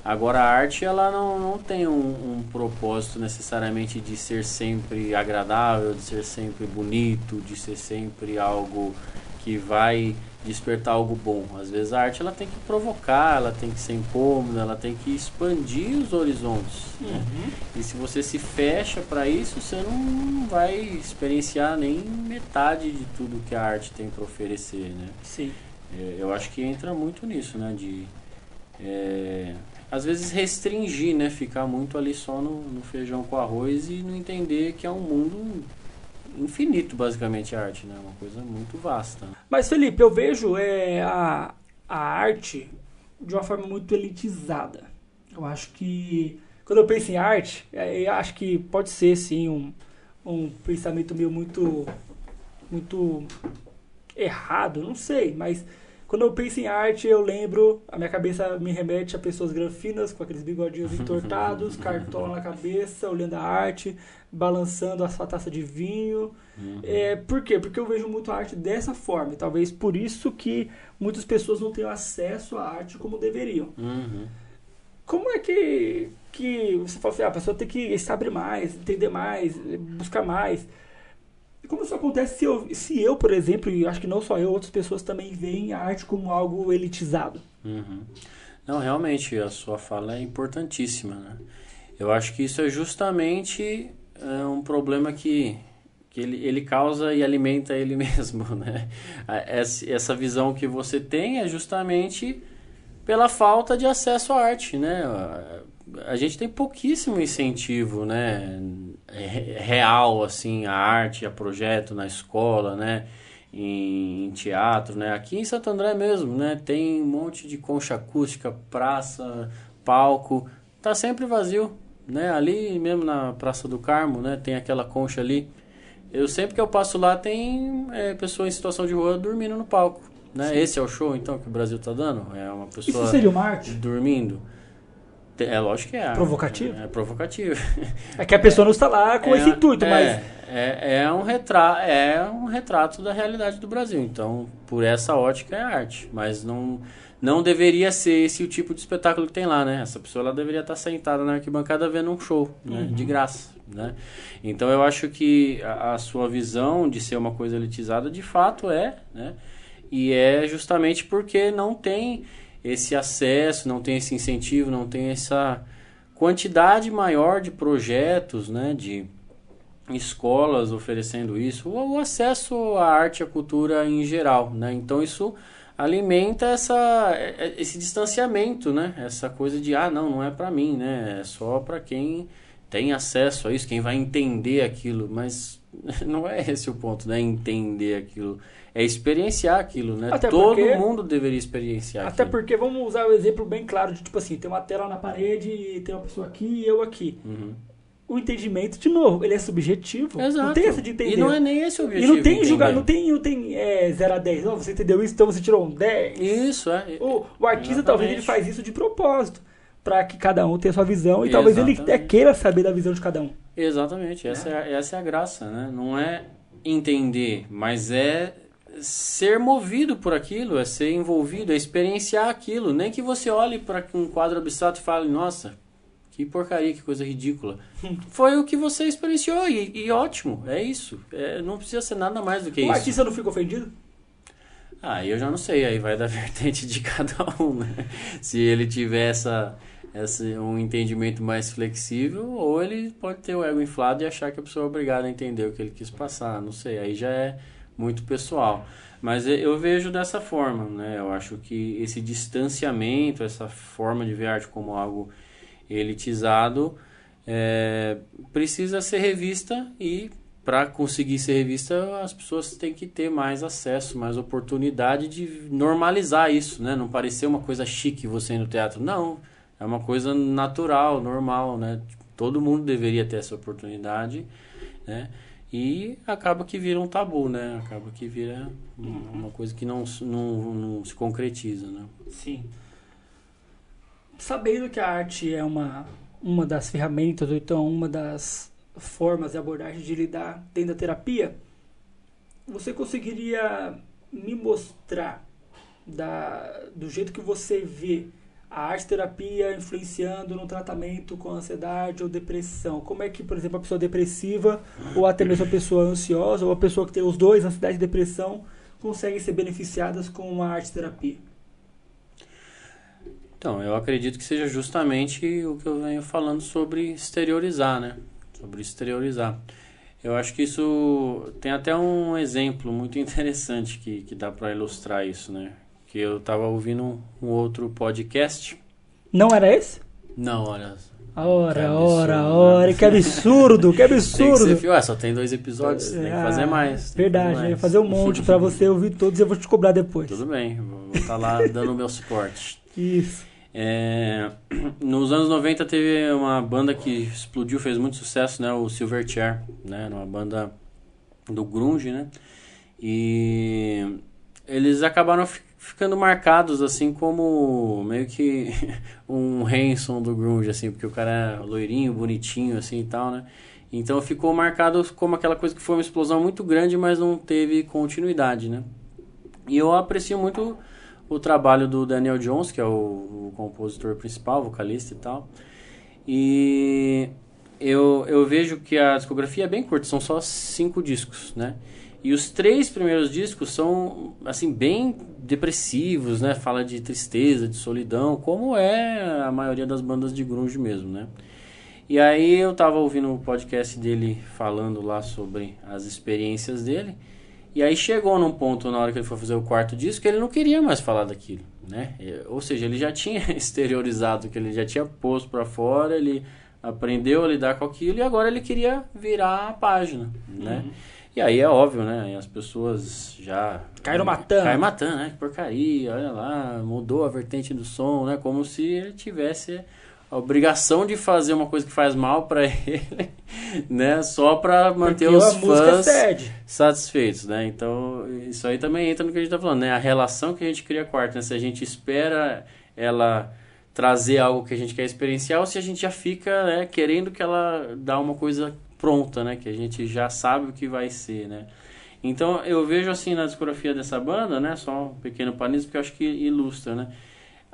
Agora a arte ela não, não tem um, um propósito necessariamente de ser sempre agradável, de ser sempre bonito, de ser sempre algo que vai despertar algo bom. Às vezes a arte ela tem que provocar, ela tem que ser incômoda, ela tem que expandir os horizontes. né? E se você se fecha para isso, você não vai experienciar nem metade de tudo que a arte tem para oferecer, né? Sim. É, eu acho que entra muito nisso, né? De é, às vezes restringir, né? Ficar muito ali só no, no feijão com arroz e não entender que é um mundo infinito, basicamente, a arte, né? Uma coisa muito vasta. Mas, Felipe, eu vejo é, a, a arte de uma forma muito elitizada. Eu acho que, quando eu penso em arte, é, eu acho que pode ser, sim, um, um pensamento meu muito, muito errado, não sei, mas quando eu penso em arte, eu lembro, a minha cabeça me remete a pessoas granfinas com aqueles bigodinhos entortados, cartola na cabeça, olhando a arte, balançando a sua taça de vinho. Uhum. É, por quê? Porque eu vejo muito a arte dessa forma. E talvez por isso que muitas pessoas não tenham acesso à arte como deveriam. Uhum. Como é que, que você fala assim, ah, a pessoa tem que se abrir mais, entender mais, buscar mais? Como isso acontece se eu, se eu, por exemplo, e acho que não só eu, outras pessoas também veem a arte como algo elitizado? Uhum. Não, realmente, a sua fala é importantíssima, né? Eu acho que isso é justamente é, um problema que, que ele, ele causa e alimenta ele mesmo, né? Essa visão que você tem é justamente pela falta de acesso à arte, né? A- gente tem pouquíssimo incentivo, né? re- Real, assim, a arte, a projeto na escola, né? Em, em teatro, né? Aqui em Santo André mesmo, né? Tem um monte de concha acústica, praça, palco, tá sempre vazio, né? Ali mesmo na Praça do Carmo, né? Tem aquela concha ali. Eu sempre que eu passo lá tem é, pessoa em situação de rua dormindo no palco, né? Esse é o show então que o Brasil tá dando? É uma pessoa Isso seria uma arte? dormindo. É lógico que é. Provocativo? É, é provocativo. É que a pessoa não está lá com É- esse intuito, é, mas É, é, um retrato, é um retrato da realidade do Brasil. Então, por essa ótica é arte. Mas não, não deveria ser esse o tipo de espetáculo que tem lá, né? Essa pessoa ela deveria estar sentada na arquibancada vendo um show, né? De graça, né? Então, eu acho que a, a sua visão de ser uma coisa elitizada, de fato é, né? E é justamente porque não tem esse acesso, não tem esse incentivo, não tem essa quantidade maior de projetos, né, de escolas oferecendo isso, o, o acesso à arte e à cultura em geral, né? Então isso alimenta essa, é, é, esse distanciamento, né? Essa coisa de ah, não, não é para mim, né? É só para quem tem acesso a isso, quem vai entender aquilo, mas não é esse o ponto, né? Entender aquilo, é experienciar aquilo, né? Até Todo porque, mundo deveria experienciar. Até aquilo. porque vamos usar o um exemplo bem claro de tipo assim, tem uma tela na parede, tem uma pessoa aqui e eu aqui. Uhum o entendimento, de novo, ele é subjetivo. Exato. Não tem essa de entender. E não é nem esse o objetivo. E não tem julgar, não tem, não tem é, 0 a 10. Não, você entendeu isso, então você tirou um 10. Isso, é. O, o artista Exatamente. talvez ele faz isso de propósito. para que cada um tenha sua visão e talvez ele até queira saber da visão de cada um. Exatamente, essa é, é essa é a graça, né? Não é entender, mas é ser movido por aquilo, é ser envolvido, é experienciar aquilo. Nem que você olhe para um quadro abstrato e fale, nossa, que porcaria, que coisa ridícula. Foi o que você experienciou e, e ótimo, é isso. É, não precisa ser nada mais do que o isso. O artista não fica ofendido? Ah, eu já não sei, aí vai da vertente de cada um, né? Se ele tiver essa, essa, um entendimento mais flexível, ou ele pode ter o ego inflado e achar que a pessoa é obrigada a entender o que ele quis passar, não sei, aí já é muito pessoal. Mas eu vejo dessa forma, né? Eu acho que esse distanciamento, essa forma de ver arte como algo elitizado, é, precisa ser revista e para conseguir ser revista as pessoas têm que ter mais acesso, mais oportunidade de normalizar isso, né? Não parecer uma coisa chique você ir no teatro. Não, é uma coisa natural, normal, né? Todo mundo deveria ter essa oportunidade, né? E acaba que vira um tabu, né? Acaba que vira uma coisa que não, não, não se concretiza, né? Sim sabendo que a arte é uma, uma das ferramentas, ou então uma das formas e abordagens de lidar dentro da terapia, você conseguiria me mostrar da, do jeito que você vê a arte terapia influenciando no tratamento com ansiedade ou depressão? Como é que, por exemplo, a pessoa depressiva ou até mesmo a pessoa ansiosa ou a pessoa que tem os dois, ansiedade e depressão, conseguem ser beneficiadas com a arte terapia? Então, eu acredito que seja justamente o que eu venho falando sobre exteriorizar, né? Sobre exteriorizar. Eu acho que isso tem até um exemplo muito interessante que, que dá para ilustrar isso, né? Que eu estava ouvindo um, outro podcast. Não era esse? Não, olha. Ora, ora, né? ora, que absurdo, que absurdo. Tem que ser, ué, só tem dois episódios, tem que fazer ah, mais. Verdade, fazer, mais. fazer um monte para você ouvir todos e eu vou te cobrar depois. Tudo bem, vou estar tá lá dando o meu suporte. Isso. É, nos anos 90 teve uma banda que explodiu, fez muito sucesso, né? O Silverchair, né? Uma banda do grunge, né? E eles acabaram ficando marcados assim como meio que um Hanson do grunge assim, porque o cara é loirinho, bonitinho assim e tal, né? Então ficou marcado como aquela coisa que foi uma explosão muito grande, mas não teve continuidade, né? E eu aprecio muito o trabalho do Daniel Jones, que é o, o compositor principal, vocalista e tal. E eu, eu vejo que a discografia é bem curta, são só cinco discos, né? E os três primeiros discos são, assim, bem depressivos, né? Fala de tristeza, de solidão, como é a maioria das bandas de grunge mesmo, né? E aí eu tava ouvindo o podcast dele falando lá sobre as experiências dele. E aí chegou num ponto na hora que ele foi fazer o quarto disco que ele não queria mais falar daquilo, né? Ou seja, ele já tinha exteriorizado, que ele já tinha posto para fora, ele aprendeu a lidar com aquilo e agora ele queria virar a página, né? Uhum. E aí é óbvio, né? As pessoas já. Caíram matando. Caíram matando, né? Que porcaria, olha lá, mudou a vertente do som, né? Como se ele tivesse a obrigação de fazer uma coisa que faz mal para ele, né? Só para manter Porque os fãs satisfeitos, né? Então, isso aí também entra no que a gente tá falando, né? A relação que a gente cria com a arte, né? Se a gente espera ela trazer algo que a gente quer experienciar ou se a gente já fica, né, querendo que ela dá uma coisa pronta, né? Que a gente já sabe o que vai ser, né? Então, eu vejo assim na discografia dessa banda, né? Só um pequeno panismo que eu acho que ilustra, né?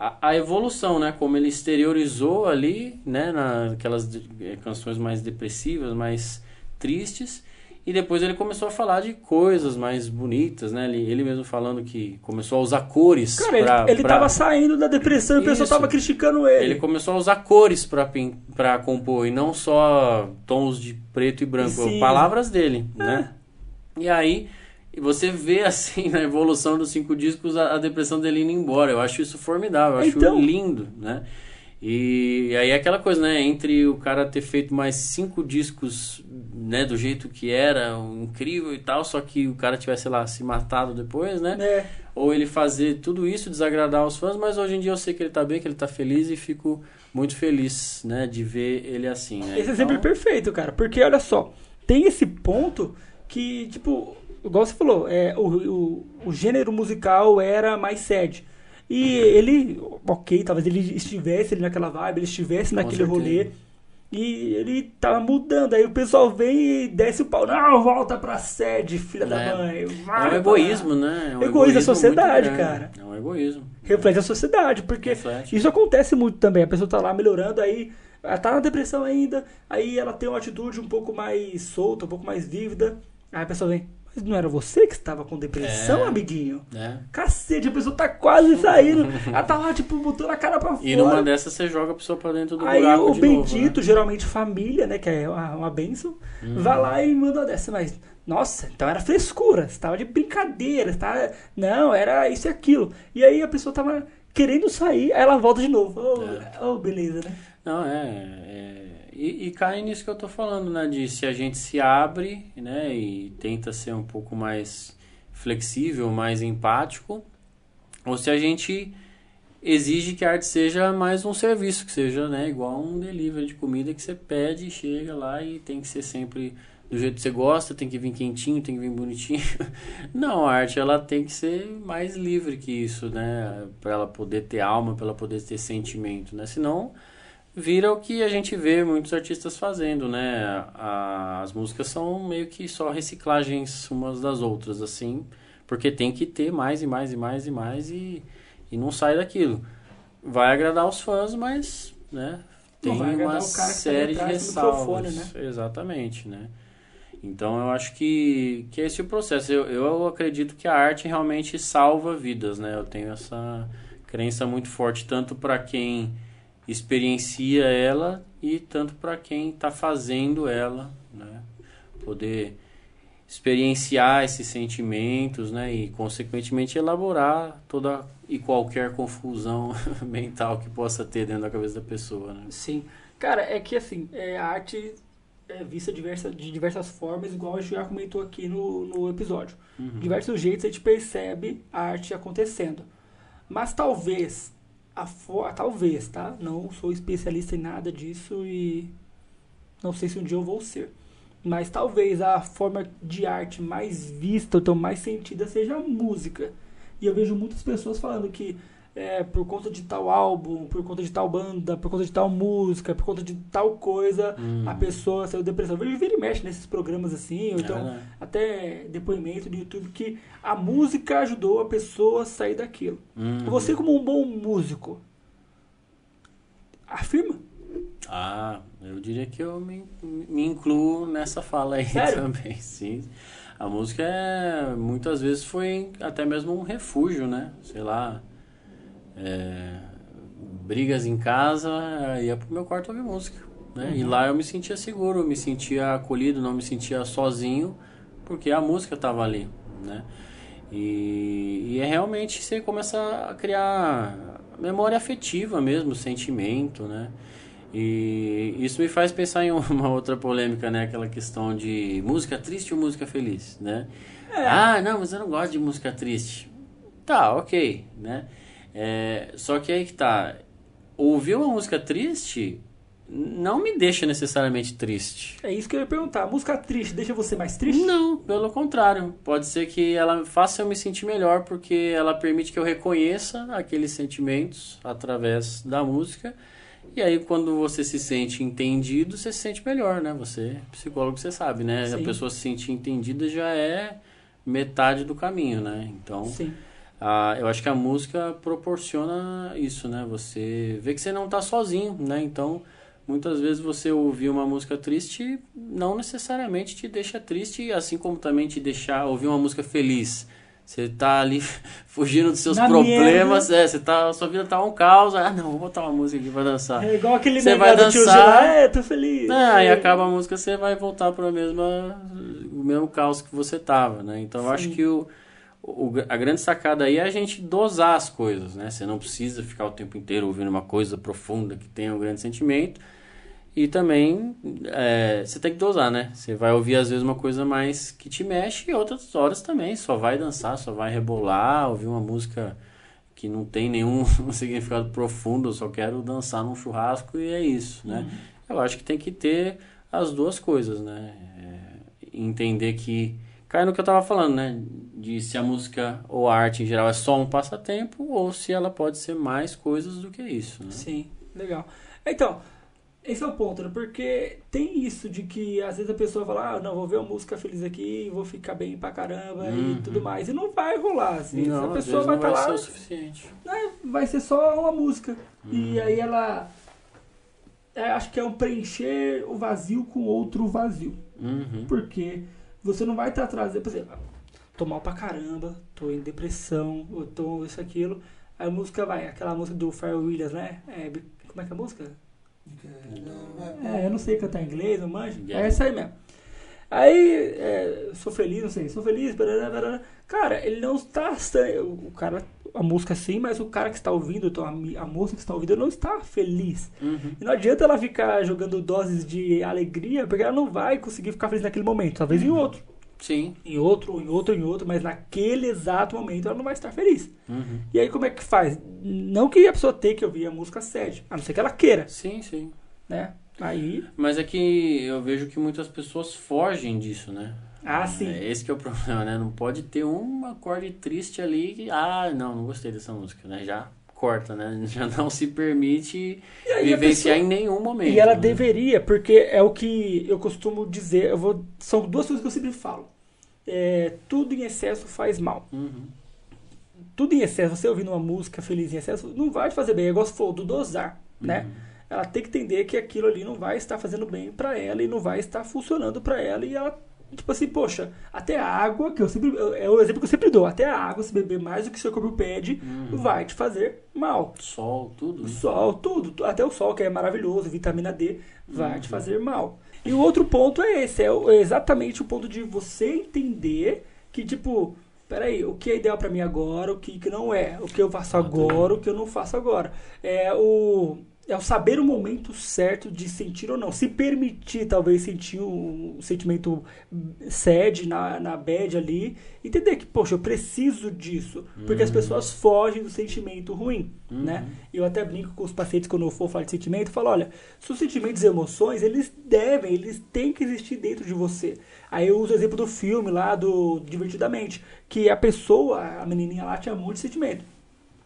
A, a, evolução, né? Como ele exteriorizou ali, né? Naquelas eh, canções mais depressivas, mais tristes. E depois ele começou a falar de coisas mais bonitas, né? Ele, ele mesmo falando que começou a usar cores. Cara, ele, pra, ele pra- tava saindo da depressão e o pessoal tava criticando ele. Ele começou a usar cores pra, pra compor, e não só tons de preto e branco, Sim. palavras dele, É. né? E aí, e você vê assim, na evolução dos cinco discos, a, a depressão dele indo embora. Eu acho isso formidável, eu acho Então. lindo, né? E aí é aquela coisa, né? Entre o cara ter feito mais cinco discos, né? Do jeito que era, um incrível e tal, só que o cara tivesse, sei lá, se matado depois, né? É, ou ele fazer tudo isso, desagradar os fãs, mas hoje em dia eu sei que ele tá bem, que ele tá feliz e fico muito feliz, né, de ver ele assim, né? esse exemplo é perfeito, cara. Porque olha só, tem esse ponto que, tipo, igual você falou, é, o, o, o gênero musical era mais sad. E ele, ok, talvez ele estivesse ali naquela vibe, ele estivesse naquele rolê. E ele tava mudando. Aí o pessoal vem e desce o pau. Não, volta pra sede, filha da É. mãe. É vai um pra egoísmo, lá." né? É um Egoísmo da sociedade, cara. É um egoísmo. Reflete a sociedade, porque Reflete. isso acontece muito também. A pessoa tá lá melhorando, aí ela tá na depressão ainda, aí ela tem uma atitude um pouco mais solta, um pouco mais vívida. Aí a pessoa vem, mas não era você que estava com depressão, É. amiguinho? Né? Cacete, a pessoa tá quase saindo. ela tá lá, tipo, botando a cara pra E numa fora. dessas você joga a pessoa pra dentro do Aí buraco o de bendito, novo, né? geralmente família, né, que é uma, uma benção, Uhum. vai lá e manda uma dessa, mas nossa, então era frescura, você tava de brincadeira, você tava, não, era isso e aquilo. E aí a pessoa tava querendo sair, aí ela volta de novo. Oh, É. oh, beleza, né? Não, é. é- e, e cai nisso que eu tô falando, né? De se a gente se abre, né? E tenta ser um pouco mais flexível, mais empático, ou se a gente exige que a arte seja mais um serviço, que seja, né? Igual um delivery de comida que você pede, chega lá e tem que ser sempre do jeito que você gosta, tem que vir quentinho, tem que vir bonitinho. Não, a arte ela tem que ser mais livre que isso, né? Para ela poder ter alma, para ela poder ter sentimento, né? Senão vira o que a gente vê muitos artistas fazendo, né? As músicas são meio que só reciclagens umas das outras, assim, porque tem que ter mais e mais e mais e mais e, e não sai daquilo. Vai agradar os fãs, mas, né? Não Tem uma tá série de do microfone, ressalvas. Exatamente, né? Então eu acho que, que esse é o processo. Eu, eu acredito que a arte realmente salva vidas, né? Eu tenho essa crença muito forte, tanto para quem experiencia ela e tanto para quem está fazendo ela, né? Poder experienciar esses sentimentos, né? E consequentemente elaborar toda e qualquer confusão mental que possa ter dentro da cabeça da pessoa, né? Sim. Cara, é que assim, é, a arte é vista diversa, de diversas formas, igual a gente já comentou aqui no, no episódio. Uhum. Diversos jeitos a gente percebe a arte acontecendo. Mas talvez, a fo- talvez, tá? Não sou especialista em nada disso e não sei se um dia eu vou ser. Mas talvez a forma de arte mais vista, ou então mais sentida, seja a música. E eu vejo muitas pessoas falando que é, por conta de tal álbum, por conta de tal banda, por conta de tal música, por conta de tal coisa, Hum. a pessoa saiu depressão. Vejo vira e mexe nesses programas assim, ou É então até depoimento do YouTube que a música ajudou a pessoa a sair daquilo. Uhum. Você como um bom músico, afirma? Ah, eu diria que eu me, me incluo nessa fala aí Sério? também, sim. A música é, muitas vezes foi até mesmo um refúgio, né? Sei lá, é, brigas em casa, ia pro meu quarto ouvir música, né? E lá eu me sentia seguro, eu me sentia acolhido, não me sentia sozinho, porque a música tava ali, né? E, e é realmente você começa a criar memória afetiva mesmo, sentimento, né? E isso me faz pensar em uma outra polêmica, né? Aquela questão de música triste ou música feliz, né? Ah, não, mas eu não gosto de música triste. Tá, ok, né? É, só que aí que tá. Ouvir uma música triste não me deixa necessariamente triste. É isso que eu ia perguntar. A música triste deixa você mais triste? Não, pelo contrário. Pode ser que ela faça eu me sentir melhor porque ela permite que eu reconheça aqueles sentimentos através da música. E aí, quando você se sente entendido, você se sente melhor, né? Você, psicólogo, você sabe, né? Sim. A pessoa se sentir entendida já é metade do caminho, né? Então, Sim. Ah, eu acho que a música proporciona isso, né? Você vê que você não tá sozinho, né? Então, muitas vezes você ouvir uma música triste não necessariamente te deixa triste, assim como também te deixar ouvir uma música feliz. Você tá ali fugindo dos seus Na problemas, é, você tá, sua vida tá um caos. Ah, não, vou botar uma música aqui pra dançar. É igual aquele Você vai dançar. Gil lá, é, tô feliz. É, aí acaba a música, você vai voltar para o mesmo caos que você tava, né? Então eu acho Sim. que o, o- a grande sacada aí é a gente dosar as coisas, né? Você não precisa ficar o tempo inteiro ouvindo uma coisa profunda que tenha um grande sentimento. E também é, você tem que dosar, né? Você vai ouvir às vezes uma coisa mais que te mexe e outras horas também. Só vai dançar, só vai rebolar, ouvir uma música que não tem nenhum significado profundo, eu só quero dançar num churrasco e é isso, né? Eu acho que tem que ter as duas coisas, né? É, entender que cai no que eu tava falando, né? De se a música ou a arte em geral é só um passatempo ou se ela pode ser mais coisas do que isso, né? Sim, legal. Então, esse é o ponto, né? Porque tem isso de que às vezes a pessoa fala, ah, não, vou ver uma música feliz aqui, vou ficar bem pra caramba Uhum. e tudo mais. E não vai rolar, vezes. Não, a pessoa vai estar lá, ser o suficiente. né, vai ser só uma música. E Uhum. aí ela. é, acho que é um preencher o vazio com outro vazio. Uhum. Porque você não vai estar trazendo, por exemplo, tô mal pra caramba, tô em depressão, eu tô isso, aquilo. Aí a música vai, aquela música do Pharrell Williams, né? É, como é que é a música? É, eu não sei cantar inglês, não manjo. Yeah. É essa aí mesmo. Aí, é, sou feliz, não sei, sou feliz, barará, barará. cara, ele não está, o cara, a música sim, mas o cara que está ouvindo, então a, a moça que está ouvindo não está feliz. Uhum. E não adianta ela ficar jogando doses de alegria, porque ela não vai conseguir ficar feliz naquele momento, talvez em outro, Sim. em outro, em outro, em outro, mas naquele exato momento ela não vai estar feliz. Uhum. E aí como é que faz? Não que a pessoa tenha que ouvir a música sede, a não ser que ela queira, Sim, sim. né? Aí, Mas é que eu vejo que muitas pessoas fogem disso, né? ah, sim. É esse que é o problema, né? Não pode ter um acorde triste ali que, ah, não, não gostei dessa música, né? Já corta, né? Já não se permite vivenciar pessoa- em nenhum momento. E ela né? deveria, porque é o que eu costumo dizer, eu vou, são duas coisas que eu sempre falo. É, tudo em excesso faz mal. Uhum. Tudo em excesso, você ouvindo uma música feliz em excesso, não vai te fazer bem. É igual você falou, do dosar, né? Ela tem que entender que aquilo ali não vai estar fazendo bem pra ela e não vai estar funcionando pra ela e ela tipo assim, poxa, até a água, que eu sempre é o exemplo que eu sempre dou, até a água se beber mais do que seu corpo pede, vai te fazer mal. Sol, tudo. Né? sol, tudo, até o sol que é maravilhoso, vitamina D, vai te fazer mal. E o outro ponto é esse, é é exatamente o ponto de você entender que, tipo, peraí, o que é ideal pra mim agora, o que, que não é, o que eu faço agora, o que eu não faço agora. É o, é o saber o momento certo de sentir ou não. Se permitir, talvez, sentir um sentimento sad na, na bad ali, entender que, poxa, eu preciso disso, porque as pessoas fogem do sentimento ruim, né? Eu até brinco com os pacientes quando eu for falar de sentimento, falo, olha, seus sentimentos e emoções, eles devem, eles têm que existir dentro de você. Aí eu uso o exemplo do filme lá, do Divertidamente, que a pessoa, a menininha lá tinha muito sentimento.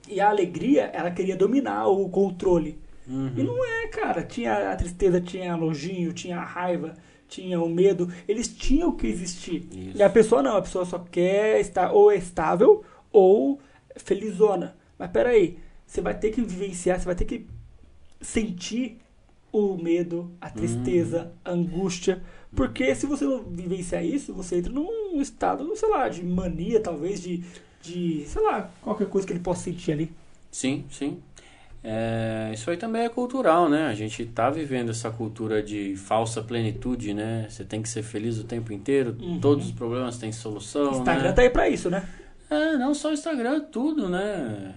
E a alegria, ela queria dominar o controle. Uhum. E não é, cara. Tinha a tristeza, tinha nojinho, tinha a raiva, tinha o medo. Eles tinham que existir. Isso. E a pessoa não, a pessoa só quer estar ou estável ou felizona. Mas peraí, você vai ter que vivenciar, você vai ter que sentir o medo, a tristeza, a angústia. Porque se você não vivenciar isso, você entra num estado, sei lá, de mania, talvez, de, de sei lá, qualquer coisa que ele possa sentir ali. Sim, sim. É, isso aí também é cultural, né? A gente tá vivendo essa cultura de falsa plenitude, né? Você tem que ser feliz o tempo inteiro, Uhum. todos os problemas têm solução, Instagram né? tá aí pra isso, né? É, não só o Instagram, tudo, né?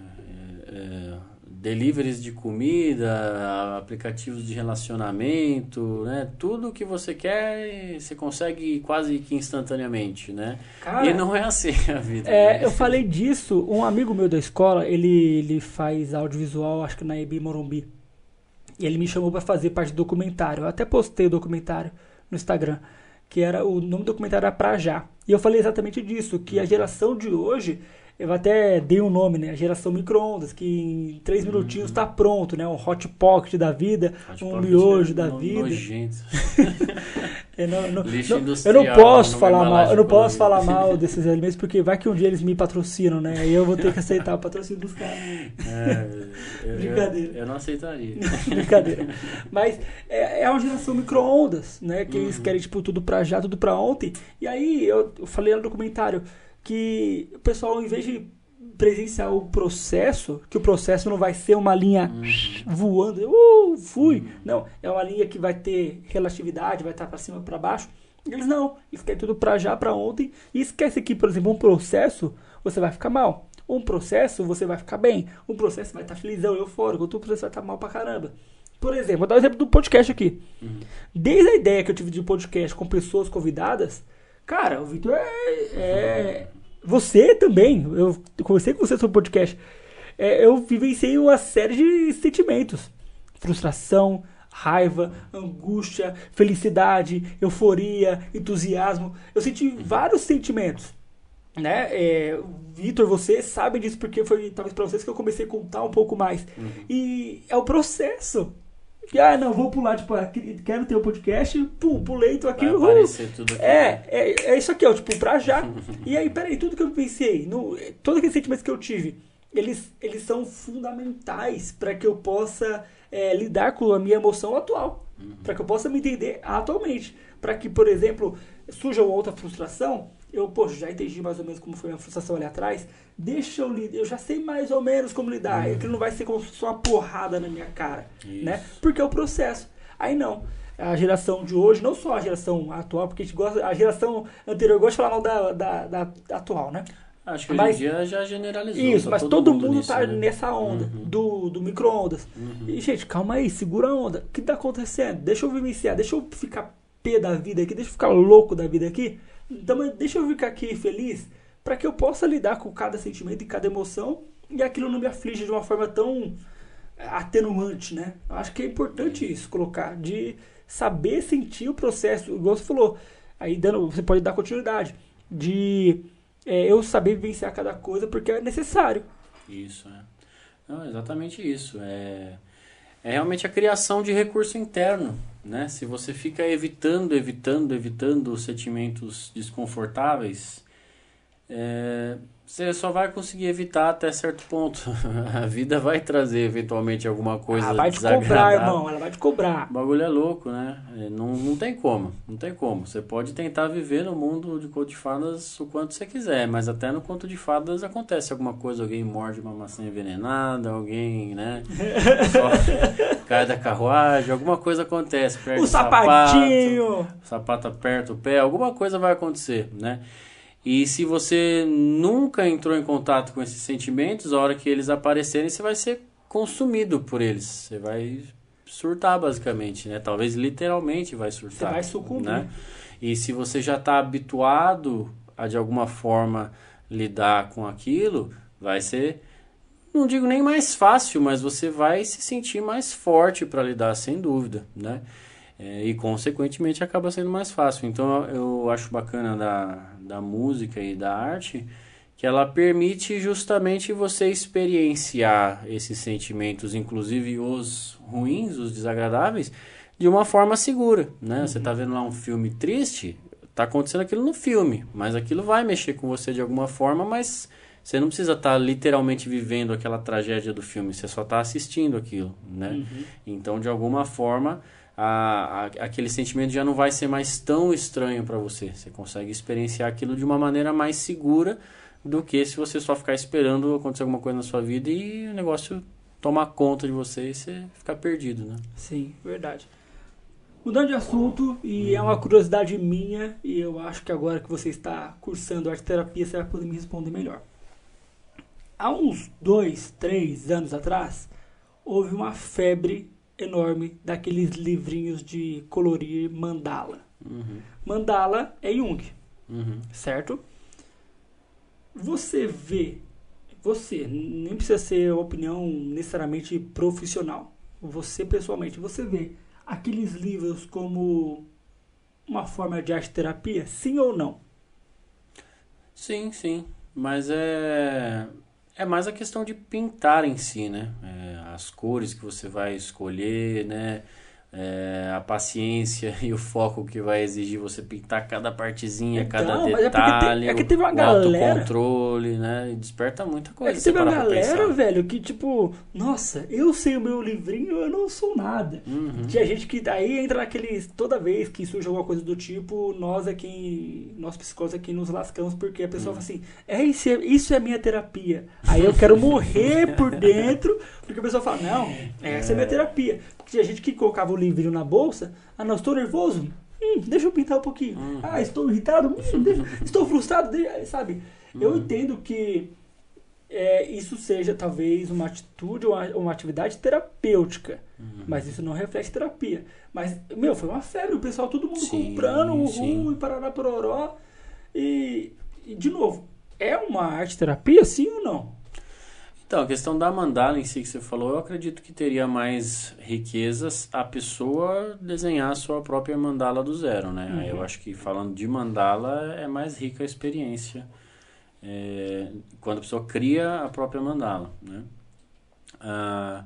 É, é, deliveries de comida, aplicativos de relacionamento, né? Tudo que você quer, você consegue quase que instantaneamente, né? Cara, e não é assim a vida. É, né? eu falei disso, um amigo meu da escola, ele, ele faz audiovisual, acho que na EB Morumbi. E ele me chamou pra fazer parte do documentário. Eu até postei o documentário no Instagram, que era o nome do documentário era Pra Já. E eu falei exatamente disso, que a geração de hoje eu até dei um nome, né? A geração micro-ondas, que em três minutinhos está pronto, né? Um hot pocket da vida, Hot um miojo é da no- vida. Nojento. Eu não, não- Lixo não- eu não posso falar mal, eu não posso falar mal desses alimentos porque vai que um dia eles me patrocinam, né? Aí eu vou ter que aceitar o patrocínio dos caras. É, eu, Brincadeira. Eu, eu não aceitaria. Brincadeira. Mas é, é uma geração micro-ondas, né? Que eles Uhum. querem, tipo, tudo pra já, tudo pra ontem. E aí eu, eu falei no documentário que o pessoal, em vez de presenciar o processo, que o processo não vai ser uma linha Uhum. voando, uh, fui. Não, é uma linha que vai ter relatividade, vai estar pra cima, pra baixo. Eles não, eles querem tudo pra já, pra ontem. E esquece que, por exemplo, um processo você vai ficar mal. Um processo você vai ficar bem. Um processo vai estar felizão, eufórico. Outro processo vai estar mal pra caramba. Por exemplo, vou dar um exemplo do podcast aqui. Uhum. Desde a ideia que eu tive de podcast com pessoas convidadas, cara, o Vitor é, é- Você também. Eu conversei com você sobre podcast. É, eu vivenciei uma série de sentimentos: frustração, raiva, angústia, felicidade, euforia, entusiasmo. Eu senti vários sentimentos. Né? É, Vitor, você sabe disso porque foi talvez para vocês que eu comecei a contar um pouco mais. E é o processo. Que, Ah, não, vou pular, tipo, ah, que- quero ter o podcast, pum, pulei, tô aqui, Vai aparecer tudo aqui. É, é, é isso aqui, ó, tipo, pra já. E aí, peraí, tudo que eu pensei, no, todos aqueles sentimentos que eu tive, eles, eles são fundamentais para que eu possa é, lidar com a minha emoção atual. Para que eu possa me entender atualmente. Para que, por exemplo, surja uma outra frustração, eu, poxa, já entendi mais ou menos como foi a frustração ali atrás, deixa eu lidar, eu já sei mais ou menos como lidar, Uhum. aquilo não vai ser como se uma porrada na minha cara, Isso. né? Porque é o processo. Aí não. A geração de hoje, não só a geração atual, porque a gente gosta, a geração anterior gosta de falar mal da, da, da- atual, né? Acho que Mas- hoje em dia já generalizou. Isso, tá mas todo, mundo, nisso, tá né? nessa onda Uhum. do, do micro-ondas. Uhum. E, gente, calma aí, segura a onda. O que tá acontecendo? Deixa eu vivenciar, deixa eu ficar pé da vida aqui, deixa eu ficar louco da vida aqui. Então, deixa eu ficar aqui feliz para que eu possa lidar com cada sentimento e cada emoção e aquilo não me aflige de uma forma tão atenuante, né? Eu acho que é importante isso, colocar, de saber sentir o processo, igual você falou. Aí dando, você pode dar continuidade, de é, eu saber vivenciar cada coisa porque é necessário. Isso, é. Não, exatamente isso. É, é realmente a criação de recurso interno, né? Se você fica evitando, evitando, evitando os sentimentos desconfortáveis, é, você só vai conseguir evitar até certo ponto. A vida vai trazer eventualmente alguma coisa ela vai te cobrar, irmão, ela vai te cobrar. O bagulho é louco, né? É, Não, não tem como, não tem como. Você pode tentar viver no mundo de conto de fadas o quanto você quiser, mas até no conto de fadas acontece alguma coisa, alguém morde uma maçã envenenada, alguém, né? Cai da carruagem, alguma coisa acontece. O sapatinho! o sapato aperta o pé, alguma coisa vai acontecer, né? E se você nunca entrou em contato com esses sentimentos, a hora que eles aparecerem, você vai ser consumido por eles. Você vai surtar, basicamente, né? Talvez literalmente vai surtar. Você vai sucumbir. Né? E se você já está habituado a, de alguma forma, lidar com aquilo, vai ser, não digo nem mais fácil, mas você vai se sentir mais forte para lidar, sem dúvida, né? É, e, consequentemente, acaba sendo mais fácil. Então, eu acho bacana da, da música e da arte que ela permite justamente você experienciar esses sentimentos, inclusive os ruins, os desagradáveis, de uma forma segura, né? Você tá vendo lá um filme triste, tá acontecendo aquilo no filme, mas aquilo vai mexer com você de alguma forma, mas você não precisa estar literalmente vivendo aquela tragédia do filme, você só está assistindo aquilo, né? Uhum. Então, de alguma forma, a, a, aquele sentimento já não vai ser mais tão estranho para você. Você consegue experienciar aquilo de uma maneira mais segura do que se você só ficar esperando acontecer alguma coisa na sua vida e o negócio tomar conta de você e você ficar perdido, né? Sim, verdade. Mudando de assunto, e é uma curiosidade minha, e eu acho que agora que você está cursando arte terapia, você vai poder me responder melhor. Há uns dois, três anos atrás, houve uma febre enorme daqueles livrinhos de colorir mandala. Uhum, Mandala é Jung, uhum. certo? Você vê, você, nem precisa ser opinião necessariamente profissional, você pessoalmente, você vê aqueles livros como uma forma de arte terapia, sim ou não? Sim, sim. mas é é mais a questão de pintar em si, né? É, as cores que você vai escolher, né? É, a paciência e o foco que vai exigir você pintar cada partezinha, então, cada é detalhe, é, é que teve uma galera, autocontrole, né? E desperta muita coisa. É que teve uma galera, velho, que tipo, nossa, eu sei o meu livrinho, eu não sou nada. Uhum. Tinha gente que aí entra naquele toda vez que surge alguma coisa do tipo, nós é quem, nós psicólogos aqui nos lascamos porque a pessoa uhum. fala assim, é isso, é isso é minha terapia. Aí eu quero morrer por dentro, porque a pessoa fala, não, essa é, é minha terapia. Tinha gente que colocava o livrinho na bolsa. Ah, não, estou nervoso? Hum, deixa eu pintar um pouquinho. Uhum. Ah, estou irritado? Hum, deixa, estou frustrado? Deixa, sabe? Uhum. Eu entendo que é, isso seja talvez uma atitude ou uma, uma atividade terapêutica. Uhum. Mas isso não reflete terapia. Mas, meu, foi uma febre. O pessoal, todo mundo sim, comprando o rum e parará pororó. E, e, de novo, é uma arte terapia, sim ou não? Então, a questão da mandala em si que você falou, eu acredito que teria mais riquezas a pessoa desenhar a sua própria mandala do zero, né? Uhum. Eu acho que falando de mandala é mais rica a experiência é, quando a pessoa cria a própria mandala, né? Ah,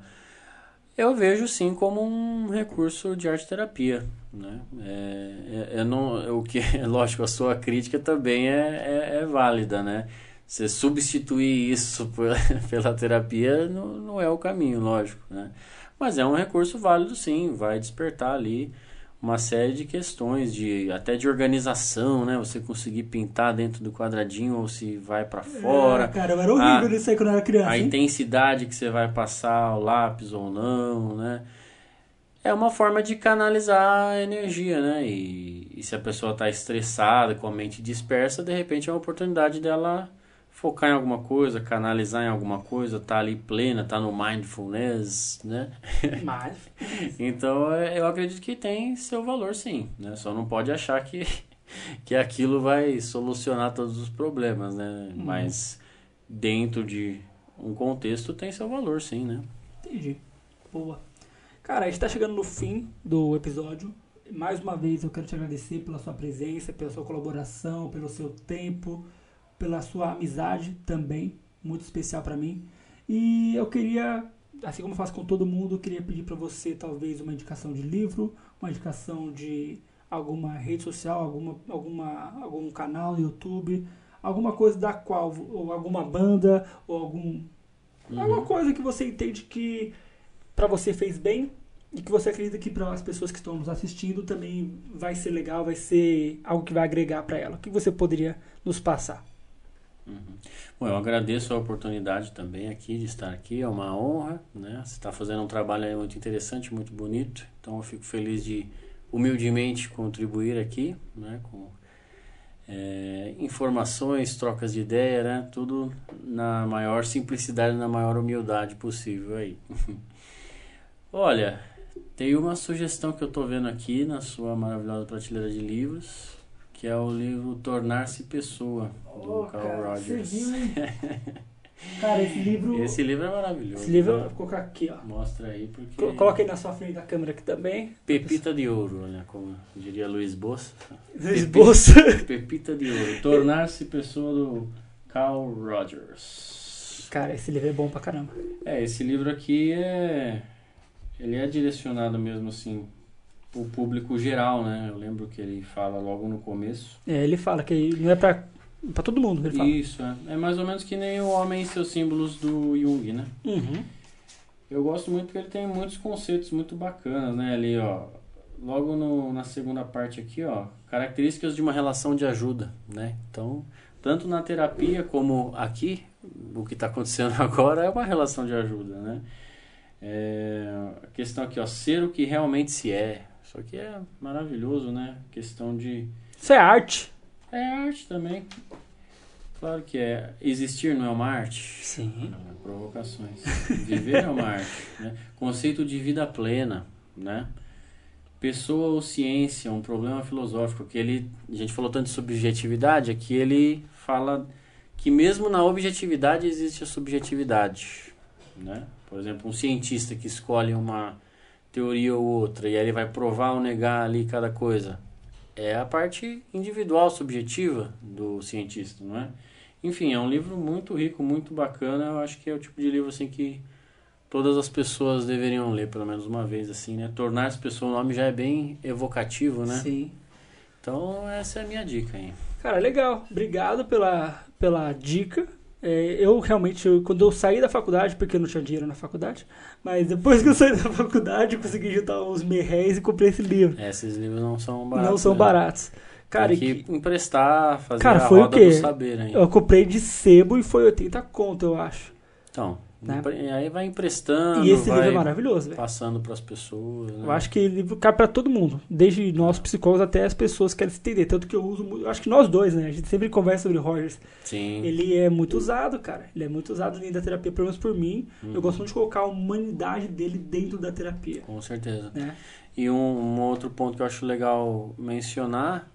eu vejo sim como um recurso de arte terapia, né? É, é, não, o que, lógico, a sua crítica também é, é, é válida, né? Você substituir isso por, pela terapia não, não é o caminho, lógico, né? Mas é um recurso válido sim, vai despertar ali uma série de questões de até de organização, né? Você conseguir pintar dentro do quadradinho ou se vai para fora. É, cara, era horrível a, isso aí quando eu era criança. A hein? intensidade que você vai passar o lápis ou não, né? É uma forma de canalizar a energia, né? E, e se a pessoa está estressada, com a mente dispersa, de repente é uma oportunidade dela focar em alguma coisa, canalizar em alguma coisa, tá ali plena, tá no mindfulness, né? Mindfulness. então, é, eu acredito que tem seu valor sim, né? Só não pode achar que, que aquilo vai solucionar todos os problemas, né? Hum. Mas dentro de um contexto tem seu valor sim, né? Entendi. Boa. Cara, a gente tá chegando no fim do episódio. Mais uma vez eu quero te agradecer pela sua presença, pela sua colaboração, pelo seu tempo pela sua amizade também, muito especial para mim. E eu queria, assim como eu faço com todo mundo, eu queria pedir para você talvez uma indicação de livro, uma indicação de alguma rede social, alguma, alguma, algum canal no YouTube, alguma coisa da qual, ou alguma banda, ou algum. Uhum. Alguma coisa que você entende que para você fez bem e que você acredita que para as pessoas que estão nos assistindo também vai ser legal, vai ser algo que vai agregar para ela. O que você poderia nos passar? Uhum. Bom, eu agradeço a oportunidade também aqui de estar aqui, é uma honra, né? Você está fazendo um trabalho muito interessante, muito bonito, então eu fico feliz de humildemente contribuir aqui, né? Com é, informações, trocas de ideia, né? Tudo na maior simplicidade, na maior humildade possível aí. Olha, tem uma sugestão que eu estou vendo aqui na sua maravilhosa prateleira de livros que é o livro Tornar-se Pessoa, do oh, Carl cara, Rogers. Cara, esse livro. Esse livro é maravilhoso. Esse livro, né? vou colocar aqui, ó. Mostra aí, porque. Coloca aí na sua frente da câmera aqui também. Pepita de ouro, né? Como diria Luiz Bossa. Luiz Bossa. Pepita de ouro. Tornar-se Pessoa do Carl Rogers. Cara, esse livro é bom pra caramba. É, esse livro aqui é. Ele é direcionado mesmo assim o público geral, né? Eu lembro que ele fala logo no começo. É, ele fala que não é pra, pra todo mundo, ele fala. Isso, é. É mais ou menos que nem o Homem e seus símbolos do Jung, né? Uhum. Eu gosto muito porque ele tem muitos conceitos muito bacanas, né? Ali, ó, logo no, na segunda parte aqui, ó, características de uma relação de ajuda, né? Então, tanto na terapia como aqui, o que está acontecendo agora é uma relação de ajuda, né? É, a questão aqui, ó, ser o que realmente se é, só que é maravilhoso, né? Questão de. Isso é arte. É arte também. Claro que é. Existir não é uma arte? Sim. É provocações. Viver é uma arte. Né? Conceito de vida plena, né? Pessoa ou ciência, um problema filosófico. Que ele, a gente falou tanto de subjetividade, aqui ele fala que mesmo na objetividade existe a subjetividade, né? Por exemplo, um cientista que escolhe uma teoria ou outra, e aí ele vai provar ou negar ali cada coisa. É a parte individual, subjetiva do cientista, não é? Enfim, é um livro muito rico, muito bacana. Eu acho que é o tipo de livro assim que todas as pessoas deveriam ler pelo menos uma vez assim, né? Tornar as pessoas, o nome já é bem evocativo, né? Sim. Então essa é a minha dica aí. Cara, legal. Obrigado pela, pela dica. É, eu realmente, eu, quando eu saí da faculdade, porque eu não tinha dinheiro na faculdade, mas depois que eu saí da faculdade, eu consegui juntar uns mil reais e comprei esse livro. É, esses livros não são baratos. não são né? baratos. Cara, Tem e que emprestar, fazer Cara, a foi o roda quê? do saber aí. eu comprei de sebo e foi 80 conto, eu acho. Então, Né? empre- aí vai emprestando, e esse vai livro é maravilhoso, passando para as pessoas. Né? Eu acho que ele cabe pra todo mundo, desde nós psicólogos até as pessoas que querem se entender. Tanto que eu uso, eu acho que nós dois, né? A gente sempre conversa sobre Rogers. Sim. Ele é muito usado, cara. Ele é muito usado dentro da terapia, pelo menos por mim. Uhum. Eu gosto muito de colocar a humanidade dele dentro da terapia, Com certeza. né? E um, um outro ponto que eu acho legal mencionar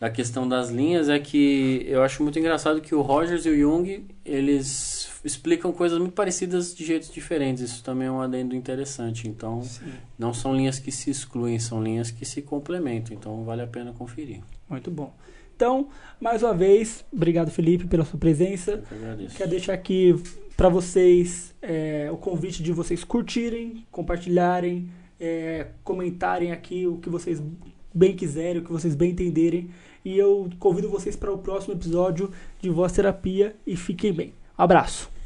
da questão das linhas é que eu acho muito engraçado que o Rogers e o Jung eles explicam coisas muito parecidas de jeitos diferentes. Isso também é um adendo interessante. Então, Sim. não são linhas que se excluem, são linhas que se complementam. Então, vale a pena conferir. Muito bom. Então, mais uma vez, obrigado, Felipe, pela sua presença. Que. Quero deixar aqui para vocês é, o convite de vocês curtirem, compartilharem, é, comentarem aqui o que vocês bem quiserem, o que vocês bem entenderem. E eu convido vocês para o próximo episódio de Voz Terapia e fiquem bem. Abraço!